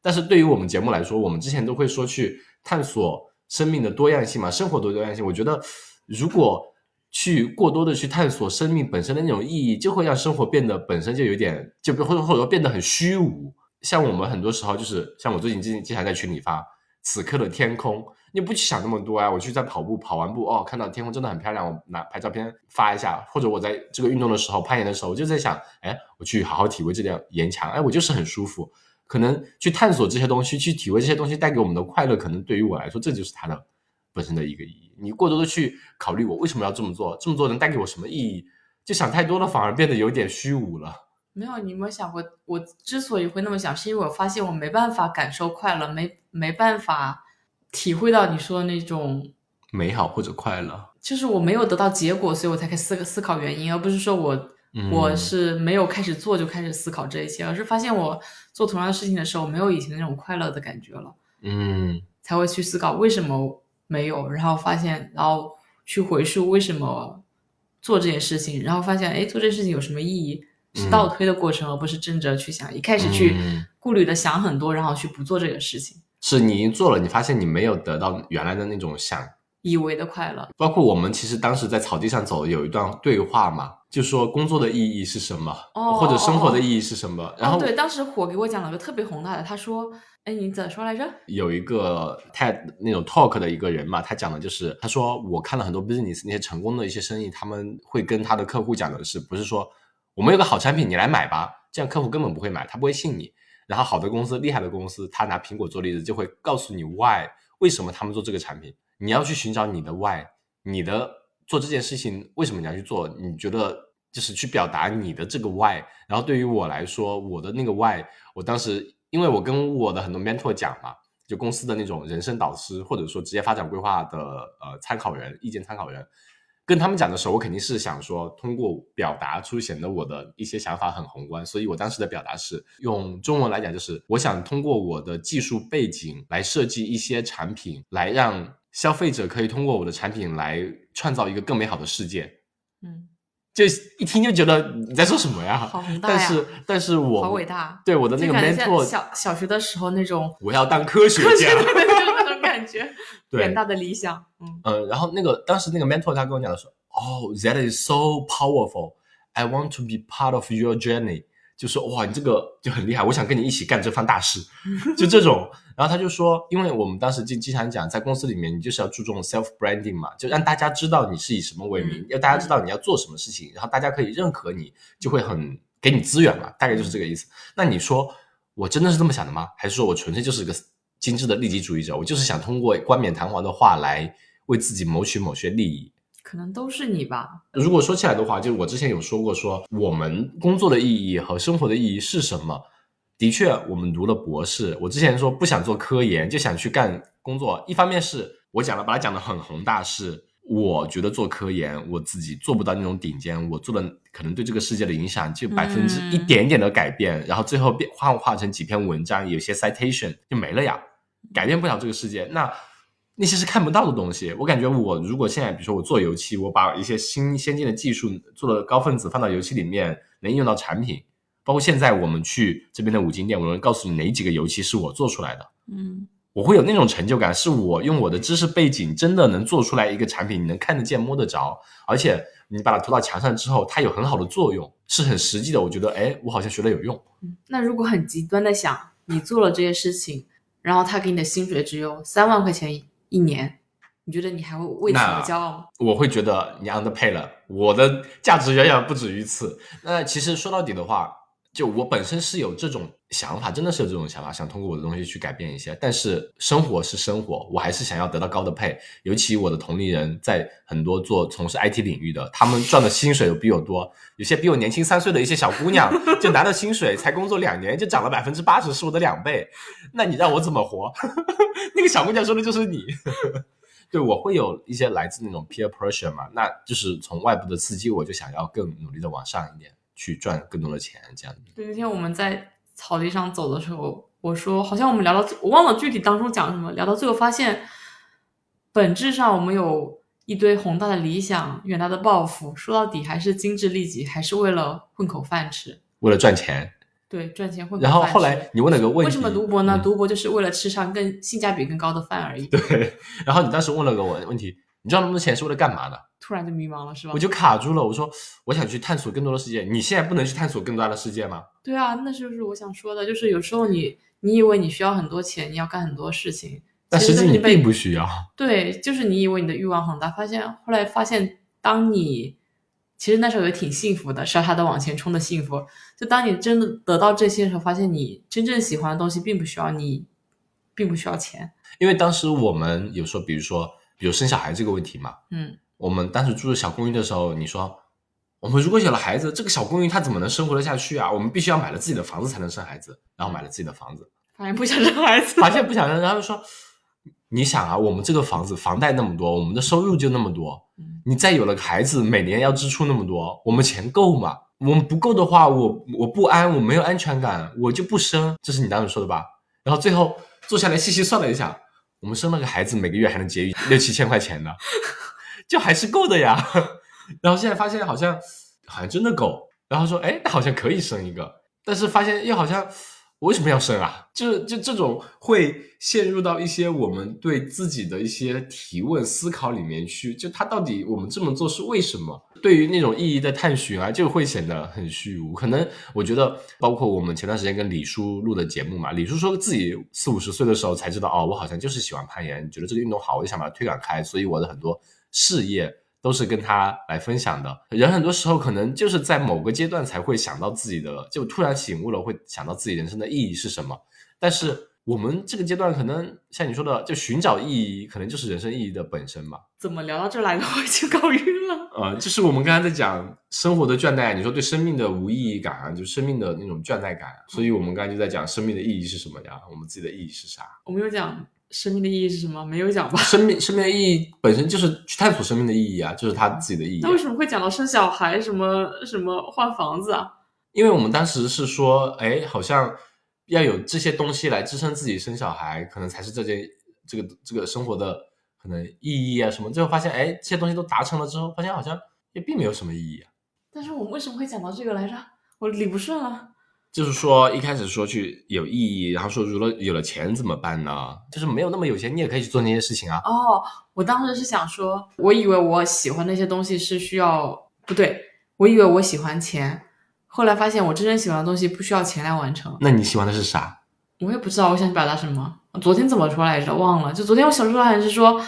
但是对于我们节目来说，我们之前都会说去探索生命的多样性嘛，生活的多样性。我觉得如果去过多的去探索生命本身的那种意义，就会让生活变得本身就有点，就或者或者说变得很虚无。像我们很多时候就是像我最近经经常在群里发此刻的天空，你不去想那么多啊。我去在跑步，跑完步哦，看到天空真的很漂亮，我拿拍照片发一下。或者我在这个运动的时候，攀岩的时候，我就在想，哎，我去好好体会这点岩墙，哎，我就是很舒服。可能去探索这些东西，去体会这些东西带给我们的快乐，可能对于我来说，这就是它的本身的一个意义。你过多的去考虑我为什么要这么做，这么做能带给我什么意义，就想太多了，反而变得有点虚无了。没有，你有没有想过，我之所以会那么想，是因为我发现我没办法感受快乐，没没办法体会到你说的那种美好或者快乐，就是我没有得到结果，所以我才开始思思考原因，而不是说我。我是没有开始做就开始思考这一切，而是发现我做同样的事情的时候没有以前那种快乐的感觉了，嗯，才会去思考为什么没有，然后发现，然后去回溯为什么做这件事情，然后发现，哎，做这件事情有什么意义？是倒推的过程，而不是正着去想。一开始去顾虑的想很多，然后去不做这个事情。是你做了，你发现你没有得到原来的那种想以为的快乐。包括我们其实当时在草地上走，有一段对话嘛。就说工作的意义是什么，或者生活的意义是什么？然后对，当时火给我讲了个特别宏大的，他说：“哎，你怎么说来着？”有一个 TED 那种 talk 的一个人嘛，他讲的就是，他说我看了很多 business 那些成功的一些生意，他们会跟他的客户讲的是，不是说我们有个好产品，你来买吧，这样客户根本不会买，他不会信你。然后好的公司、厉害的公司，他拿苹果做例子，就会告诉你 why 为什么他们做这个产品，你要去寻找你的 why，你的。做这件事情为什么你要去做？你觉得就是去表达你的这个 why。然后对于我来说，我的那个 why，我当时因为我跟我的很多 mentor 讲嘛，就公司的那种人生导师或者说职业发展规划的呃参考人、意见参考人，跟他们讲的时候，我肯定是想说通过表达出显得我的一些想法很宏观。所以我当时的表达是用中文来讲，就是我想通过我的技术背景来设计一些产品，来让。消费者可以通过我的产品来创造一个更美好的世界。嗯，就一听就觉得你在说什么呀？好宏大呀！但是，但是我好伟大。对我的那个 mentor，小小学的时候那种，我要当科学家，感觉，远大的理想。嗯嗯，然后那个当时那个 mentor 他跟我讲的说：“Oh, that is so powerful. I want to be part of your journey.” 就说哇，你这个就很厉害，我想跟你一起干这番大事，[LAUGHS] 就这种。然后他就说，因为我们当时经经常讲，在公司里面，你就是要注重 self branding 嘛，就让大家知道你是以什么为名，要大家知道你要做什么事情，然后大家可以认可你，就会很给你资源嘛，大概就是这个意思。那你说我真的是这么想的吗？还是说我纯粹就是个精致的利己主义者？我就是想通过冠冕堂皇的话来为自己谋取某些利益？可能都是你吧。如果说起来的话，就是我之前有说过，说我们工作的意义和生活的意义是什么？的确，我们读了博士。我之前说不想做科研，就想去干工作。一方面是我讲了，把它讲的很宏大，是我觉得做科研我自己做不到那种顶尖，我做的可能对这个世界的影响就百分之一点点的改变，然后最后变幻化成几篇文章，有些 citation 就没了呀，改变不了这个世界。那。那些是看不到的东西。我感觉，我如果现在，比如说我做油漆，我把一些新先进的技术做了高分子放到油漆里面，能应用到产品。包括现在我们去这边的五金店，我能告诉你哪几个油漆是我做出来的。嗯，我会有那种成就感，是我用我的知识背景真的能做出来一个产品，你能看得见、摸得着，而且你把它涂到墙上之后，它有很好的作用，是很实际的。我觉得，哎，我好像学了有用。那如果很极端的想，你做了这些事情，然后他给你的薪水只有三万块钱。一年，你觉得你还会为此而骄傲吗？我会觉得你 underpay 了，我的价值远远不止于此。那其实说到底的话。就我本身是有这种想法，真的是有这种想法，想通过我的东西去改变一些。但是生活是生活，我还是想要得到高的配。尤其我的同龄人在很多做从事 IT 领域的，他们赚的薪水比我多。有些比我年轻三岁的一些小姑娘，就拿到薪水才工作两年就涨了百分之八十，是我的两倍。那你让我怎么活？[LAUGHS] 那个小姑娘说的就是你。[LAUGHS] 对我会有一些来自那种 peer pressure 嘛，那就是从外部的刺激，我就想要更努力的往上一点。去赚更多的钱，这样子。对，那天我们在草地上走的时候，我说好像我们聊到，我忘了具体当中讲什么，聊到最后发现，本质上我们有一堆宏大的理想、远大的抱负，说到底还是精致利己，还是为了混口饭吃，为了赚钱。对，赚钱混口饭吃。然后后来你问了个问题，为什么读博呢？读博就是为了吃上更性价比更高的饭而已。对。然后你当时问了个我问题，你赚那么多钱是为了干嘛的？突然就迷茫了，是吧？我就卡住了。我说，我想去探索更多的世界。你现在不能去探索更大的世界吗？对啊，那就是我想说的，就是有时候你你以为你需要很多钱，你要干很多事情，但实际你并不需要。对，就是你以为你的欲望很大，发现后来发现，当你其实那时候也挺幸福的，傻傻的往前冲的幸福。就当你真的得到这些的时候，发现你真正喜欢的东西并不需要你，并不需要钱。因为当时我们有时候，比如说，比如生小孩这个问题嘛，嗯，我们当时住的小公寓的时候，你说。我们如果有了孩子，这个小公寓它怎么能生活得下去啊？我们必须要买了自己的房子才能生孩子，然后买了自己的房子，发现不想生孩子，发现不想生，然后说，你想啊，我们这个房子房贷那么多，我们的收入就那么多，你再有了个孩子，每年要支出那么多，我们钱够吗？我们不够的话，我我不安，我没有安全感，我就不生，这是你当时说的吧？然后最后坐下来细细算了一下，我们生了个孩子，每个月还能节约六七千块钱呢，[LAUGHS] 就还是够的呀。[LAUGHS] 然后现在发现好像好像真的够，然后说哎，那好像可以生一个，但是发现又好像我为什么要生啊？就就这种会陷入到一些我们对自己的一些提问思考里面去，就他到底我们这么做是为什么？对于那种意义的探寻啊，就会显得很虚无。可能我觉得，包括我们前段时间跟李叔录的节目嘛，李叔说自己四五十岁的时候才知道，哦，我好像就是喜欢攀岩，觉得这个运动好，我就想把它推广开，所以我的很多事业。都是跟他来分享的。人很多时候可能就是在某个阶段才会想到自己的，就突然醒悟了，会想到自己人生的意义是什么。但是我们这个阶段可能像你说的，就寻找意义，可能就是人生意义的本身吧。怎么聊到这来的？我已经搞晕了。呃，就是我们刚才在讲生活的倦怠，你说对生命的无意义感啊，就生命的那种倦怠感。所以我们刚才就在讲生命的意义是什么呀？我们自己的意义是啥？我们有讲。生命的意义是什么？没有讲吧。[LAUGHS] 生命，生命的意义本身就是去探索生命的意义啊，就是他自己的意义。那为什么会讲到生小孩，什么什么换房子啊？因为我们当时是说，哎，好像要有这些东西来支撑自己生小孩，可能才是这件这个这个生活的可能意义啊什么。最后发现，哎，这些东西都达成了之后，发现好像也并没有什么意义啊。但是我们为什么会讲到这个来着？我理不顺了。就是说，一开始说去有意义，然后说如果有了钱怎么办呢？就是没有那么有钱，你也可以去做那些事情啊。哦，我当时是想说，我以为我喜欢那些东西是需要，不对，我以为我喜欢钱，后来发现我真正喜欢的东西不需要钱来完成。那你喜欢的是啥？我也不知道，我想表达什么。昨天怎么说来着？忘了。就昨天我想说还是说，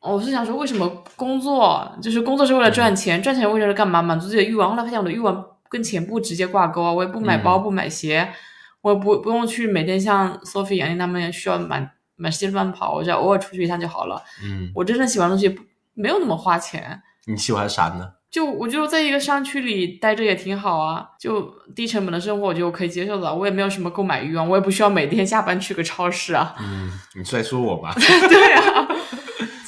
我是想说为什么工作，就是工作是为了赚钱，赚钱为了干嘛？满足自己的欲望。后来发现我的欲望。跟钱不直接挂钩啊，我也不买包不买鞋，我也不不用去每天像 Sophie、杨丽他们需要满满世界乱跑，我只要偶尔出去一趟就好了。嗯，我真正喜欢的东西没有那么花钱。你喜欢啥呢？就我觉得在一个商区里待着也挺好啊，就低成本的生活，我觉得我可以接受的。我也没有什么购买欲望，我也不需要每天下班去个超市啊。嗯，你是在说我吗？[LAUGHS] 对啊，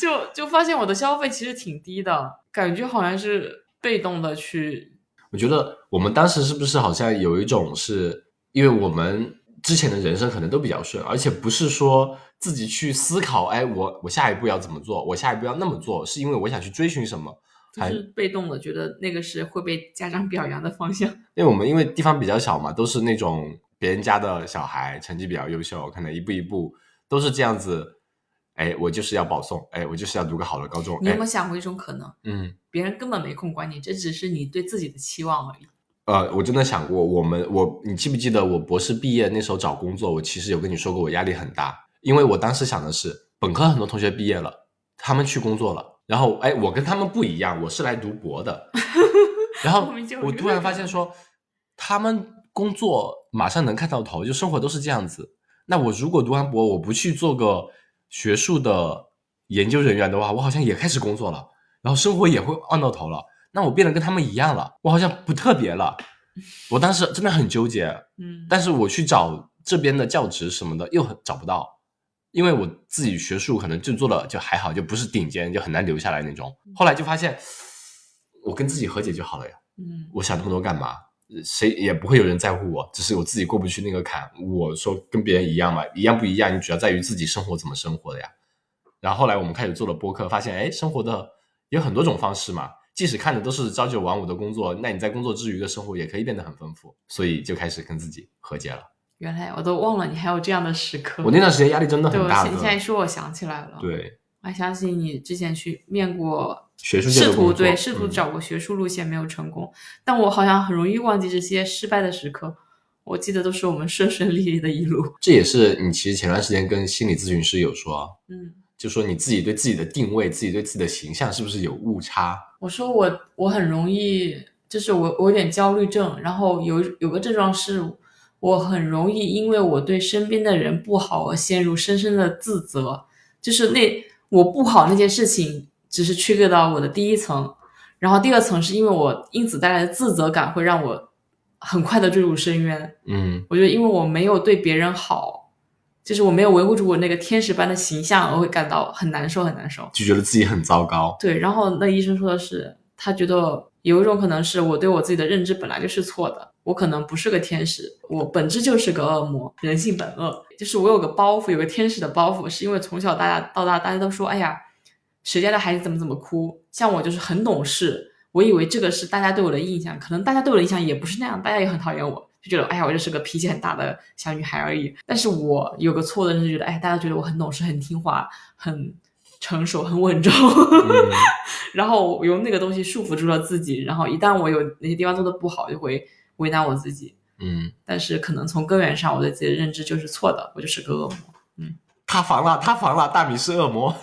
就就发现我的消费其实挺低的，感觉好像是被动的去。我觉得我们当时是不是好像有一种是，因为我们之前的人生可能都比较顺，而且不是说自己去思考，哎，我我下一步要怎么做，我下一步要那么做，是因为我想去追寻什么，就是被动的，觉得那个是会被家长表扬的方向。[LAUGHS] 因为我们因为地方比较小嘛，都是那种别人家的小孩，成绩比较优秀，可能一步一步都是这样子。哎，我就是要保送，哎，我就是要读个好的高中。你有没有想过一种可能？嗯，别人根本没空管你，这只是你对自己的期望而已。呃，我真的想过，我们我，你记不记得我博士毕业那时候找工作，我其实有跟你说过，我压力很大，因为我当时想的是，本科很多同学毕业了，他们去工作了，然后哎，我跟他们不一样，我是来读博的，[LAUGHS] 然后我突然发现说，他们工作马上能看到头，就生活都是这样子。那我如果读完博，我不去做个。学术的研究人员的话，我好像也开始工作了，然后生活也会按到头了。那我变得跟他们一样了，我好像不特别了。我当时真的很纠结，[LAUGHS] 嗯，但是我去找这边的教职什么的又很找不到，因为我自己学术可能就做的就还好，就不是顶尖，就很难留下来那种。后来就发现，我跟自己和解就好了呀。嗯，我想那么多干嘛？谁也不会有人在乎我，只是我自己过不去那个坎。我说跟别人一样嘛，一样不一样，你主要在于自己生活怎么生活的呀。然后后来我们开始做了播客，发现哎，生活的有很多种方式嘛。即使看的都是朝九晚五的工作，那你在工作之余的生活也可以变得很丰富。所以就开始跟自己和解了。原来我都忘了你还有这样的时刻。我那段时间压力真的很大。对，你现在一说，我想起来了。对，我还想起你之前去面过。学术试图对试图找过学术路线没有成功，但我好像很容易忘记这些失败的时刻。我记得都是我们顺顺利利的一路。这也是你其实前段时间跟心理咨询师有说，嗯，就说你自己对自己的定位、自己对自己的形象是不是有误差？我说我我很容易，就是我我有点焦虑症，然后有有个症状是，我很容易因为我对身边的人不好而陷入深深的自责，就是那我不好那件事情只是 trigger 到我的第一层，然后第二层是因为我因此带来的自责感会让我很快的坠入深渊。嗯我觉得因为我没有对别人好，就是我没有维护住我那个天使般的形象，我会感到很难受很难受。就觉得自己很糟糕。对，然后那医生说的是，他觉得有一种可能是我对我自己的认知本来就是错的，我可能不是个天使，我本质就是个恶魔，人性本恶，就是我有个包袱，有个天使的包袱，是因为从小大家到大，大家都说，哎呀，谁家的孩子怎么怎么哭，像我就是很懂事，我以为这个是大家对我的印象，可能大家对我的印象也不是那样，大家也很讨厌我。就觉得，哎呀，我就是个脾气很大的小女孩而已。但是我有个错的认知，觉得，哎，大家觉得我很懂事、很听话、很成熟、很稳重。嗯 [LAUGHS] 然后我用那个东西束缚住了自己，然后一旦我有哪些地方做的不好，就会为难我自己。嗯，但是可能从根源上，我对自己的认知就是错的，我就是个恶魔。嗯塌房了，塌房了，大米是恶魔。[LAUGHS]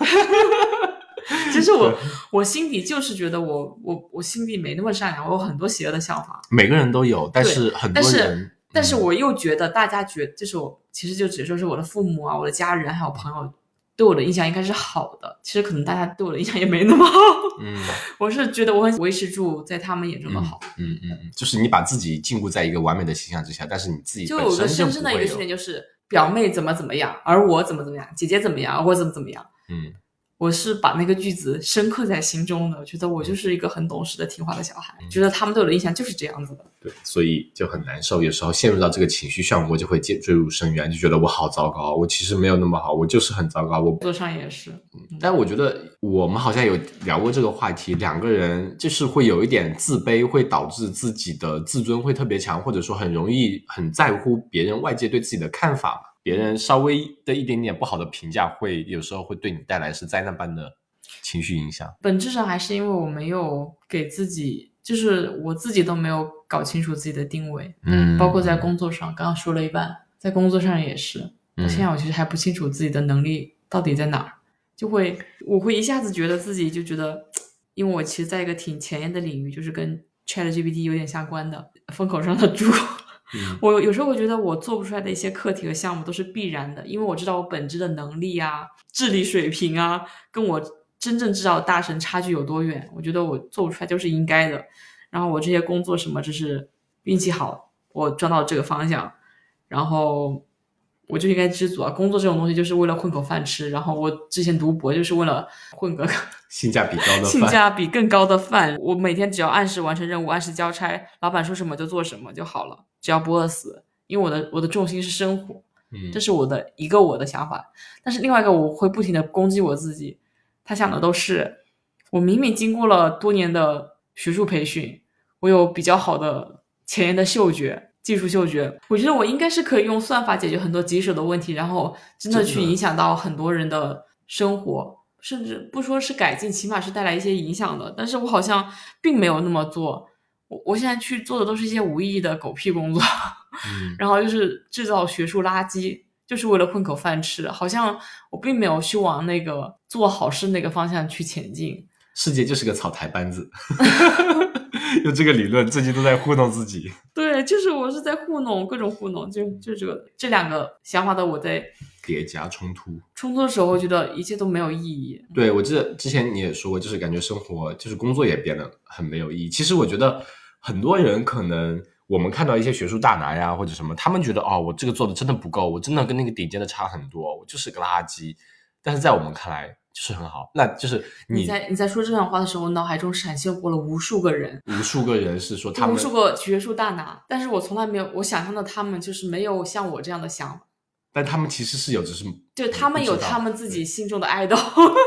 其实我我心底就是觉得我我我心底没那么善良，我有很多邪恶的想法。每个人都有，但是很多但是人，嗯但是我又觉得大家觉就是我其实就只说是我的父母啊，我的家人还有朋友对我的印象应该是好的。其实可能大家对我的印象也没那么好。嗯 [LAUGHS] 我是觉得我很维持住在他们眼中的好。嗯嗯嗯，就是你把自己禁锢在一个完美的形象之下，但是你自己就有个深深的一个不会有训练，就是表妹怎么怎么样，而我怎么怎么样，姐姐怎么样，我怎么怎么样。嗯我是把那个句子深刻在心中的，我觉得我就是一个很懂事的、听话的小孩，觉得他们对我的印象就是这样子的。对，所以就很难受。有时候陷入到这个情绪漩涡，就会坠坠入深渊，就觉得我好糟糕，我其实没有那么好，我就是很糟糕。我，工作上也是，但我觉得我们好像有聊过这个话题，两个人就是会有一点自卑，会导致自己的自尊会特别强，或者说很容易很在乎别人外界对自己的看法嘛。别人稍微的一点点不好的评价，会有时候会对你带来是灾难般的情绪影响。本质上还是因为我没有给自己，就是我自己都没有搞清楚自己的定位，嗯包括在工作上，刚刚说了一半，在工作上也是，嗯到现在我其实还不清楚自己的能力到底在哪儿，就会我会一下子觉得自己就觉得，因为我其实在一个挺前沿的领域，就是跟 Chat GPT 有点相关的风口上的猪。我有时候会觉得我做不出来的一些课题和项目都是必然的，因为我知道我本质的能力啊、智力水平啊，跟我真正知道大神差距有多远。我觉得我做不出来就是应该的。然后我这些工作什么，就是运气好，我转到这个方向，然后我就应该知足啊。工作这种东西就是为了混口饭吃，然后我之前读博就是为了混个性价比高的性饭，[LAUGHS] 价比更高的饭。我每天只要按时完成任务，按时交差，老板说什么就做什么就好了，只要不饿死。因为我的我的重心是生活，嗯这是我的一个我的想法。但是另外一个我会不停的攻击我自己，他想的都是我明明经过了多年的学术培训，我有比较好的前沿的嗅觉。技术嗅觉，我觉得我应该是可以用算法解决很多棘手的问题，然后真的去影响到很多人的生活，甚至不说是改进，起码是带来一些影响的。但是我好像并没有那么做，我我现在去做的都是一些无意义的狗屁工作，嗯 [LAUGHS] 然后就是制造学术垃圾，就是为了混口饭吃。好像我并没有去往那个做好事那个方向去前进。世界就是个草台班子，[LAUGHS] [LAUGHS] [LAUGHS] 用这个理论，最近都在糊弄自己。[LAUGHS] 对，就是我是在糊弄，各种糊弄，就就这个这两个想法的我在叠加冲突。冲突的时候，觉得一切都没有意义。对我记得之前你也说过，就是感觉生活就是工作也变得很没有意义。其实我觉得很多人可能我们看到一些学术大拿呀或者什么，他们觉得哦，我这个做的真的不够，我真的跟那个顶尖的差很多，我就是个垃圾。但是在我们看来就是很好，那就是你你在你在说这段话的时候，我脑海中闪现过了无数个人，无数个人是说他们无数个学术大拿，但是我从来没有我想象的他们就是没有像我这样的想法，但他们其实是有，只是就他们有他们自己心中的爱豆。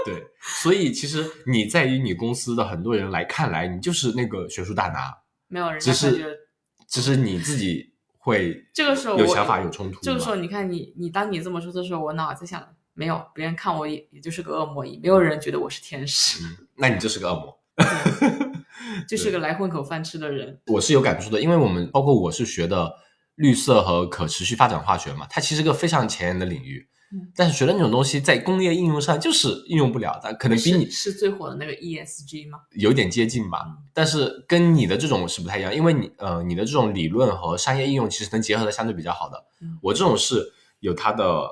对，[LAUGHS] 所以其实你在于你公司的很多人来看来，你就是那个学术大拿，没有人只是只是你自己会这个时候有想法有冲突。这个时候，你看你你当你这么说的时候，我脑子在想，没有别人看我也也就是个恶魔，也没有人觉得我是天使，嗯，那你就是个恶魔。[LAUGHS] 就是个来混口饭吃的人。我是有感触的，因为我们包括我是学的绿色和可持续发展化学嘛，它其实个非常前沿的领域。但是学的那种东西在工业应用上就是应用不了，的可能比你是最火的那个 ESG 吗？有点接近吧，但是跟你的这种是不太一样，因为你呃你的这种理论和商业应用其实能结合的相对比较好的。我这种是有它的，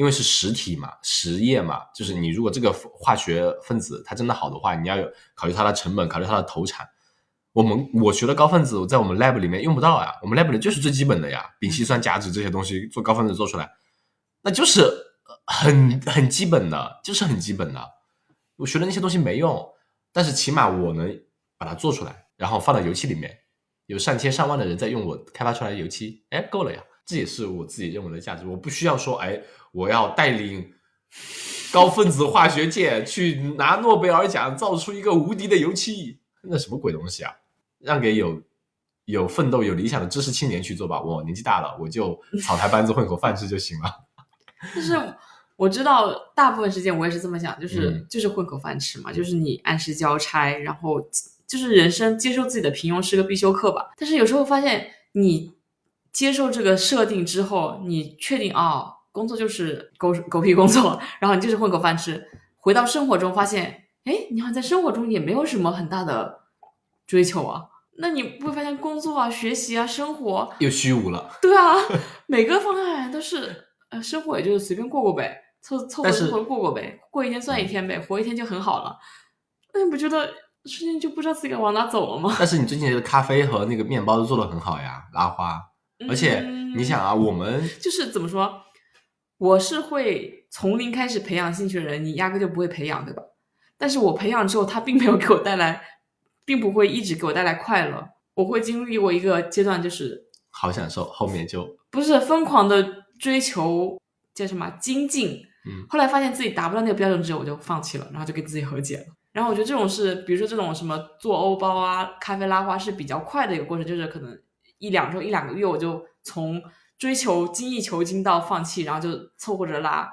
因为是实体嘛，实业嘛，就是你如果这个化学分子它真的好的话，你要有考虑它的成本，考虑它的投产。我们我学的高分子在我们 lab 里面用不到呀，我们 lab 里就是最基本的呀，丙烯酸甲酯这些东西做高分子做出来。那就是很很基本的，就是很基本的。我学的那些东西没用，但是起码我能把它做出来，然后放到油漆里面，有上千上万的人在用我开发出来的油漆，哎，够了呀。这也是我自己认为的价值。我不需要说，哎，我要带领高分子化学界去拿诺贝尔奖，造出一个无敌的油漆，那什么鬼东西啊？让给有有奋斗、有理想的知识青年去做吧。我年纪大了，我就草台班子混口饭吃就行了。[LAUGHS] 就是我知道，大部分时间我也是这么想，就是就是混口饭吃嘛，就是你按时交差，然后就是人生接受自己的平庸是个必修课吧。但是有时候发现，你接受这个设定之后，你确定啊，工作就是狗狗屁工作，然后你就是混口饭吃。回到生活中发现，哎，你好像在生活中也没有什么很大的追求啊。那你不会发现工作啊、学习啊、生活又虚无了？对啊，[LAUGHS] 每个方案都是。呃，生活也就是随便过过呗，凑凑合凑合过过呗，过一天算一天呗，活一天就很好了。那你不觉得瞬间就不知道自己该往哪走了吗？但是你最近的咖啡和那个面包都做的很好呀，拉花。而且你想啊，我们就是怎么说，我是会从零开始培养兴趣的人，你压根就不会培养，对吧？但是我培养之后，它并没有给我带来，并不会一直给我带来快乐。我会经历过一个阶段，就是好享受，后面就不是疯狂的。追求叫什么精进？嗯，后来发现自己达不到那个标准之后，我就放弃了，然后就跟自己和解了。然后我觉得这种是，比如说这种什么做欧包啊、咖啡拉花是比较快的一个过程，就是可能一两周、一两个月，我就从追求精益求精到放弃，然后就凑合着拉。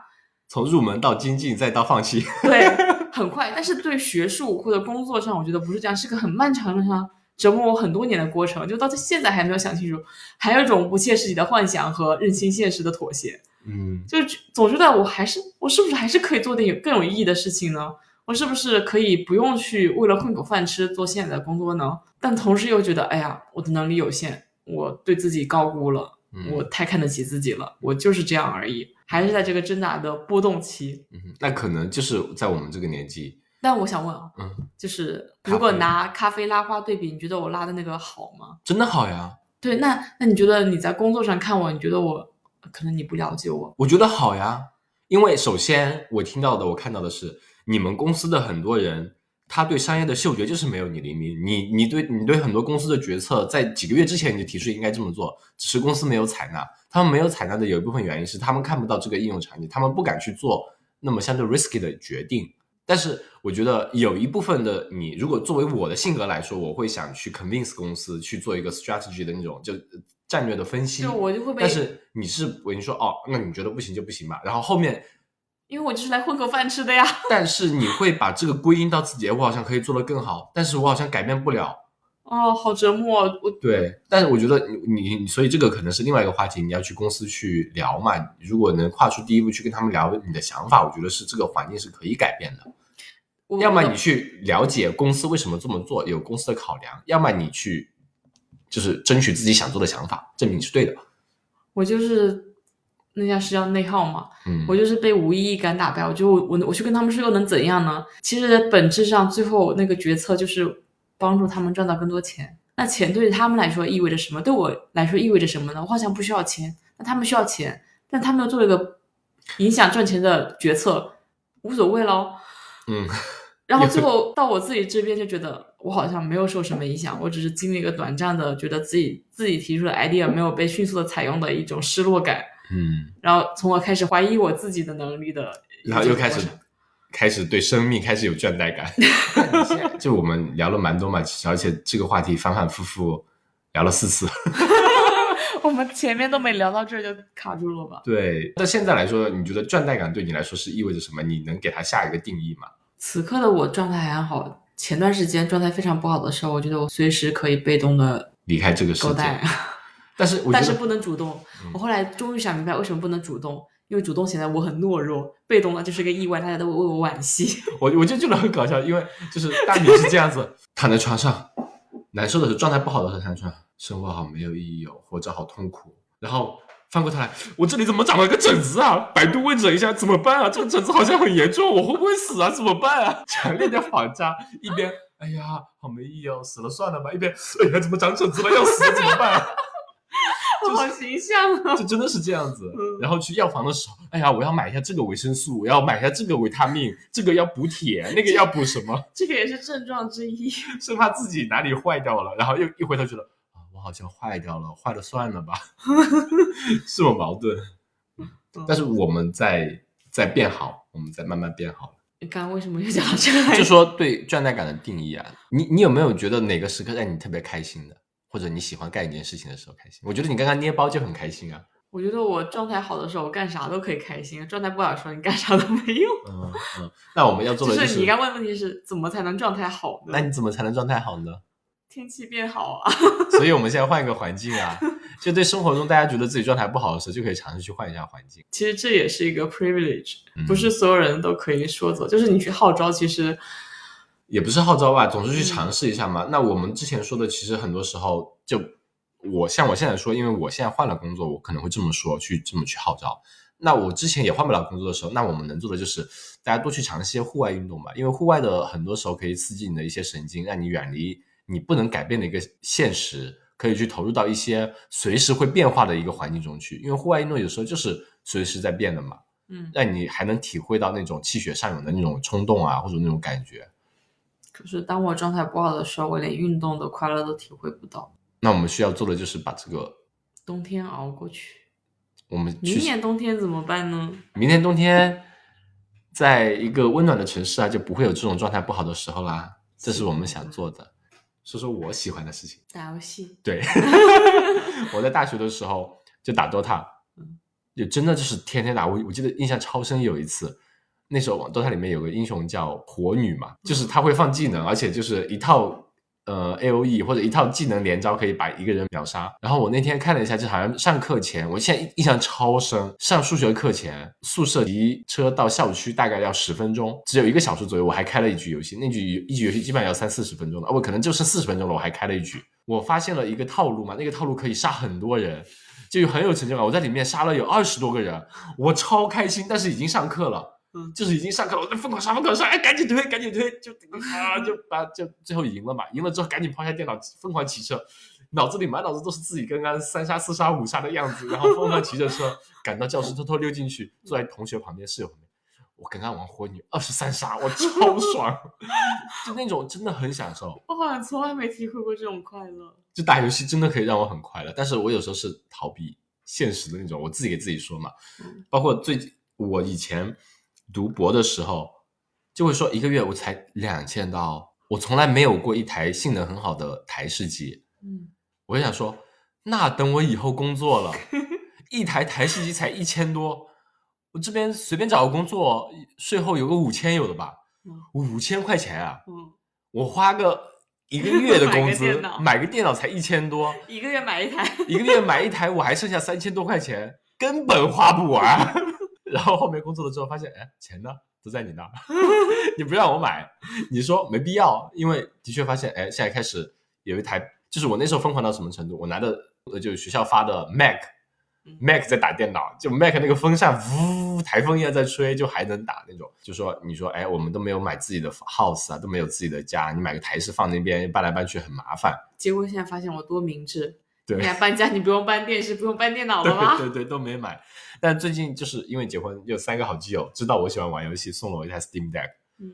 从入门到精进再到放弃，[LAUGHS] 对，很快。但是对学术或者工作上，我觉得不是这样，是个很漫长的上。折磨我很多年的过程，就到现在还没有想清楚，还有一种不切实际的幻想和认清现实的妥协。嗯，就是总觉得我还是我是不是还是可以做点更有意义的事情呢？我是不是可以不用去为了混口饭吃做现在的工作呢？但同时又觉得，哎呀，我的能力有限，我对自己高估了，我太看得起自己了，我就是这样而已，还是在这个挣扎的波动期。嗯，那可能就是在我们这个年纪。但我想问啊，嗯，就是如果拿咖啡拉花对比，你觉得我拉的那个好吗？真的好呀。对，那那你觉得你在工作上看我，你觉得我可能你不了解我？我觉得好呀，因为首先我听到的、我看到的是，你们公司的很多人，他对商业的嗅觉就是没有你灵敏。你你对你对很多公司的决策，在几个月之前你就提出应该这么做，只是公司没有采纳。他们没有采纳的有一部分原因是他们看不到这个应用场景，他们不敢去做那么相对 risky 的决定。但是我觉得有一部分的你，如果作为我的性格来说，我会想去 convince 公司去做一个 strategy 的那种就战略的分析。就我就会被。但是你是我跟你说哦，那你觉得不行就不行吧。然后后面，因为我就是来混口饭吃的呀。[LAUGHS] 但是你会把这个归因到自己，我好像可以做得更好，但是我好像改变不了。哦，好折磨。我对，但是我觉得你你所以这个可能是另外一个话题，你要去公司去聊嘛。如果能跨出第一步去跟他们聊你的想法，我觉得是这个环境是可以改变的。要么你去了解公司为什么这么做，有公司的考量；要么你去就是争取自己想做的想法，证明你是对的。我就是那叫是叫内耗嘛，嗯，我就是被无意义感打败。我就我我去跟他们说又能怎样呢？其实本质上最后那个决策就是帮助他们赚到更多钱。那钱对于他们来说意味着什么？对我来说意味着什么呢？我好像不需要钱，那他们需要钱，但他们又做了一个影响赚钱的决策，无所谓喽。嗯。然后最 [LAUGHS] 后到我自己这边就觉得我好像没有受什么影响，我只是经历一个短暂的觉得自己自己提出的 idea 没有被迅速的采用的一种失落感，嗯，然后从而开始怀疑我自己的能力的，然后又开始开始对生命开始有倦怠感。[LAUGHS] [LAUGHS] 就我们聊了蛮多嘛，而且这个话题反反复复聊了四次，[LAUGHS] 我们前面都没聊到这儿就卡住了吧？对，那现在来说，你觉得倦怠感对你来说是意味着什么？你能给它下一个定义吗？此刻的我状态还好，前段时间状态非常不好的时候，我觉得我随时可以被动的离开这个世界。但是但是不能主动。我后来终于想明白为什么不能主动，因为主动显得我很懦弱，被动了就是个意外，大家都会为我惋惜。[LAUGHS] 我我就觉得很搞笑，因为就是大女是这样子，躺在床上，难受的时候，状态不好的时候躺在床上，生活好没有意义哦，活着好痛苦。然后翻过头来，我这里怎么长了个疹子啊？百度问诊一下怎么办啊？这个疹子好像很严重，我会不会死啊？怎么办啊？[LAUGHS] 强烈的反差，一边。哎呀，好没意义哦，死了算了吧。一边，哎呀，怎么长疹子了？要死了怎么办？[LAUGHS] 好形象啊！就真的是这样子。然后去药房的时候，哎呀，我要买一下这个维生素，我要买一下这个维他命，这个要补铁，那个要补什么？这个也是症状之一，[LAUGHS] 生怕自己哪里坏掉了。然后又一回头觉得啊，我好像坏掉了，坏了算了吧，[LAUGHS] 是我矛盾。但是我们在在变好，我们在慢慢变好。你刚刚为什么又讲到这个？就说对倦怠感的定义啊，你你有没有觉得哪个时刻让你特别开心的，或者你喜欢干一件事情的时候开心？我觉得你刚刚捏包就很开心啊。我觉得我状态好的时候，我干啥都可以开心；状态不好的时候，你干啥都没用。嗯嗯。那我们要做的就是你应该问问题是怎么才能状态好呢？那你怎么才能状态好呢？天气变好啊！[LAUGHS] 所以我们现在换一个环境啊。就对生活中大家觉得自己状态不好的时候，就可以尝试去换一下环境。其实这也是一个 privilege，不是所有人都可以说走。就是你去号召，其实也不是号召吧，总是去尝试一下嘛。那我们之前说的，其实很多时候就我像我现在说，因为我现在换了工作，我可能会这么说，去这么去号召。那我之前也换不了工作的时候，那我们能做的就是大家多去尝试一些户外运动吧，因为户外的很多时候可以刺激你的一些神经，让你远离你不能改变的一个现实。可以去投入到一些随时会变化的一个环境中去，因为户外运动有时候就是随时在变的嘛。嗯，让你还能体会到那种气血上涌的那种冲动啊，或者那种感觉。可是当我状态不好的时候，我连运动的快乐都体会不到。那我们需要做的就是把这个冬天熬过去。我们明年冬天怎么办呢？明年冬天，在一个温暖的城市啊，就不会有这种状态不好的时候啦。这是我们想做的。说说我喜欢的事情，打游戏。对，[LAUGHS] 我在大学的时候就打 DOTA，就真的就是天天打。我我记得印象超深，有一次，那时候 DOTA 里面有个英雄叫火女嘛，就是他会放技能，而且就是一套。呃，A O E 或者一套技能连招可以把一个人秒杀。然后我那天看了一下，就好像上课前，我现在印象超深。上数学课前，宿舍骑车到校区大概要十分钟，只有一个小时左右。我还开了一局游戏，那局一局游戏基本上要三四十分钟的，我可能就剩四十分钟了，我还开了一局。我发现了一个套路嘛，那个套路可以杀很多人，就很有成就感。我在里面杀了有二十多个人，我超开心。但是已经上课了。就是已经上课了，我在疯狂刷，疯狂刷，哎，赶紧推，赶紧推，就啊，就把就最后赢了嘛，赢了之后赶紧抛下电脑，疯狂骑车，脑子里满脑子都是自己刚刚三杀四杀五杀的样子，然后疯狂骑着车 [LAUGHS] 赶到教室，偷偷溜进去，坐在同学旁边，室友旁边，我刚刚玩火女二十三杀，我超爽，[LAUGHS] 就那种真的很享受。我好像从来没体会过这种快乐。就打游戏真的可以让我很快乐，但是我有时候是逃避现实的那种，我自己给自己说嘛，包括最近我以前。读博的时候，就会说一个月我才两千刀，我从来没有过一台性能很好的台式机。嗯，我就想说，那等我以后工作了，[LAUGHS] 一台台式机才一千多，我这边随便找个工作，税后有个五千有的吧？五千块钱啊！嗯，我花个一个月的工资买个电脑才一千多，一个月买一台，一个月买一台，我还剩下三千多块钱，根本花不完。[LAUGHS] 然后后面工作了之后发现，哎，钱呢都在你那儿，[LAUGHS] 你不让我买，你说没必要，因为的确发现，哎，现在开始有一台，就是我那时候疯狂到什么程度，我拿的呃就是学校发的 Mac，Mac 在打电脑，就 Mac 那个风扇呜，台风一样在吹，就还能打那种。就说你说，哎，我们都没有买自己的 house 啊，都没有自己的家，你买个台式放那边搬来搬去很麻烦。结果现在发现我多明智。对，你搬家，你不用搬电视，不用搬电脑了吗？对对，都没买。但最近就是因为结婚，有三个好基友知道我喜欢玩游戏，送了我一台 Steam Deck。嗯。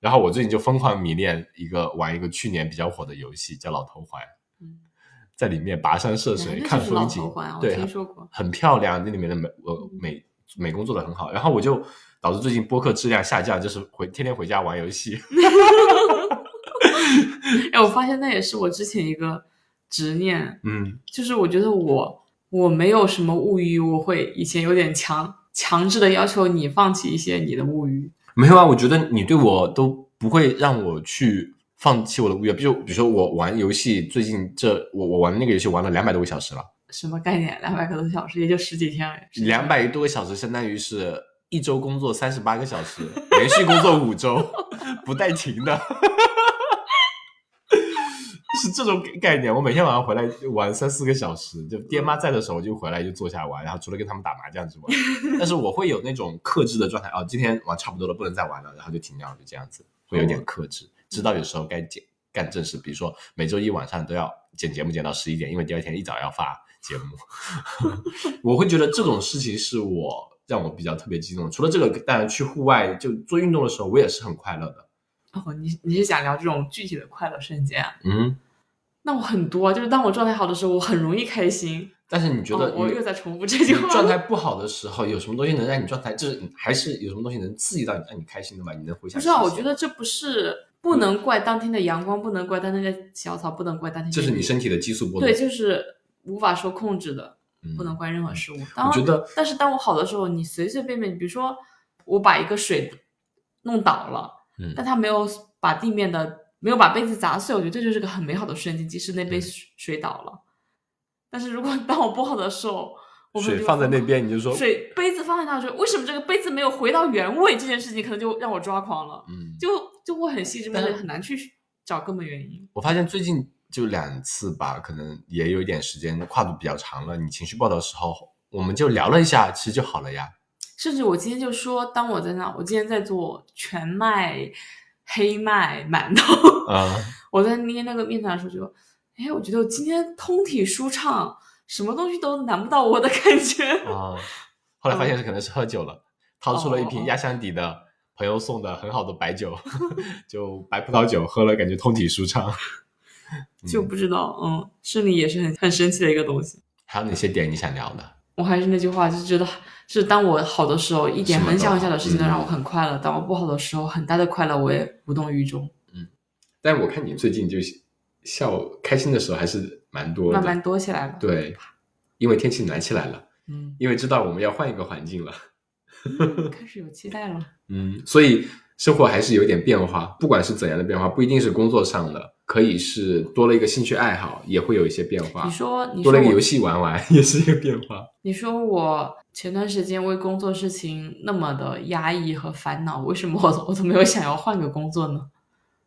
然后我最近就疯狂迷恋一个玩一个去年比较火的游戏，叫《老头环》。嗯。在里面跋山涉水看风景，对，听说过，很漂亮。那里面的美呃美美工做的很好。然后我就导致最近播客质量下降，就是回天天回家玩游戏。[LAUGHS] 哎，我发现那也是我之前一个。执念，嗯，就是我觉得我我没有什么物欲，我会以前有点强强制的要求你放弃一些你的物欲。没有啊，我觉得你对我都不会让我去放弃我的物欲。比如比如说我玩游戏，最近这我我玩那个游戏玩了两百多个小时了，什么概念？两百个多小时也就十几天而已。两百多个小时相当于是一周工作三十八个小时，连续工作五周，[LAUGHS] 不带停的。是这种概念，我每天晚上回来玩三四个小时，就爹妈在的时候就回来就坐下玩，然后除了跟他们打麻将之外，[LAUGHS] 但是我会有那种克制的状态啊，今天玩差不多了，不能再玩了，然后就停掉了，就这样子，会有点克制，知道有时候该剪干正事，比如说每周一晚上都要剪节目剪到十一点，因为第二天一早要发节目，[LAUGHS] 我会觉得这种事情是我让我比较特别激动。除了这个，当然去户外就做运动的时候，我也是很快乐的。哦，你你是想聊这种具体的快乐瞬间？嗯。那我很多，就是当我状态好的时候，我很容易开心。但是你觉得，我又在重复这句话。状态不好的时候，有什么东西能让你状态，就是还是有什么东西能刺激到你，让你开心的吗？你能回想？不是啊，我觉得这不是不能怪当天的阳光，不能怪当天的小草，不能怪当天。这是你身体的激素波动。对，就是无法说控制的，不能怪任何事物。我觉得，但是当我好的时候，你随随便便，比如说我把一个水弄倒了，嗯，但它没有把地面的。没有把杯子砸碎，我觉得这就是个很美好的瞬间。即使那杯水倒了，但是如果 [LAUGHS] 当我不好的时候，水放在那边，你就说水杯子放在那，就为什么这个杯子没有回到原位？这件事情可能就让我抓狂了。嗯，就就会很细致，但是很难去找根本原因。我发现最近就两次吧，可能也有一点时间跨度比较长了。你情绪爆的时候，我们就聊了一下，其实就好了呀。甚至我今天就说，当我在那，我今天在做全麦。黑麦馒头，啊！[LAUGHS] 我在捏那个面团的时候就，哎，我觉得我今天通体舒畅，什么东西都难不到我的感觉啊。后来发现是可能是喝酒了，掏出了一瓶压箱底的朋友送的很好的白酒，[LAUGHS] 就白葡萄酒喝了，感觉通体舒畅。就不知道，嗯，生理也是很很神奇的一个东西。还有哪些点你想聊的？我还是那句话，就是觉得。是当我好的时候，一点很小很小的事情都让我很快乐；当我不好的时候，很大的快乐我也无动于衷。嗯，但我看你最近就笑开心的时候还是蛮多的，慢慢多起来了。对，因为天气暖起来了。嗯，因为知道我们要换一个环境了，[LAUGHS] 开始有期待了。嗯，所以生活还是有点变化，不管是怎样的变化，不一定是工作上的。可以是多了一个兴趣爱好，也会有一些变化。你说，多了一个游戏玩玩，也是一个变化。你说我前段时间为工作事情那么的压抑和烦恼，为什么我 [LAUGHS] 我都没有想要换个工作呢？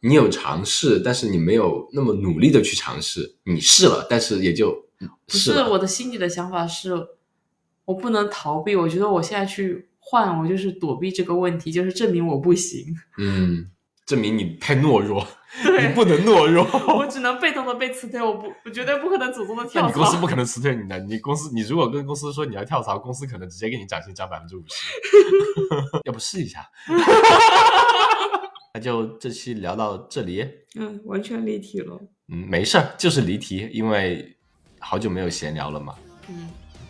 你有尝试，但是你没有那么努力的去尝试。你试了，但是也就不是我的心里的想法是，我不能逃避。我觉得我现在去换，我就是躲避这个问题，就是证明我不行。嗯。证明你太懦弱，你不能懦弱。[LAUGHS] 我只能被动的被辞退，我不，我绝对不可能主动的跳槽。你公司不可能辞退你的，你公司，你如果跟公司说你要跳槽，公司可能直接给你涨薪涨百分之五十。[LAUGHS] 要不试一下？[LAUGHS] 那就这期聊到这里。嗯，完全离题了。嗯，没事儿，就是离题，因为好久没有闲聊了嘛。嗯，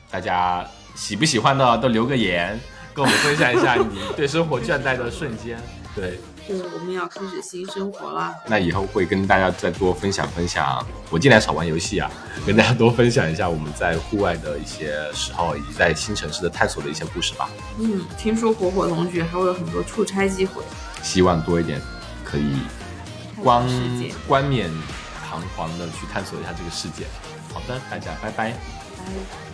大家喜不喜欢的都留个言，跟我们分享一下你对生活倦怠的瞬间。对。对，我们要开始新生活啦。那以后会跟大家再多分享分享。我尽量少玩游戏啊，跟大家多分享一下我们在户外的一些时候，以及在新城市的探索的一些故事吧。嗯，听说火火同学还会有很多出差机会，希望多一点可以冠冠冕堂皇的去探索一下这个世界。好的，大家拜拜。拜。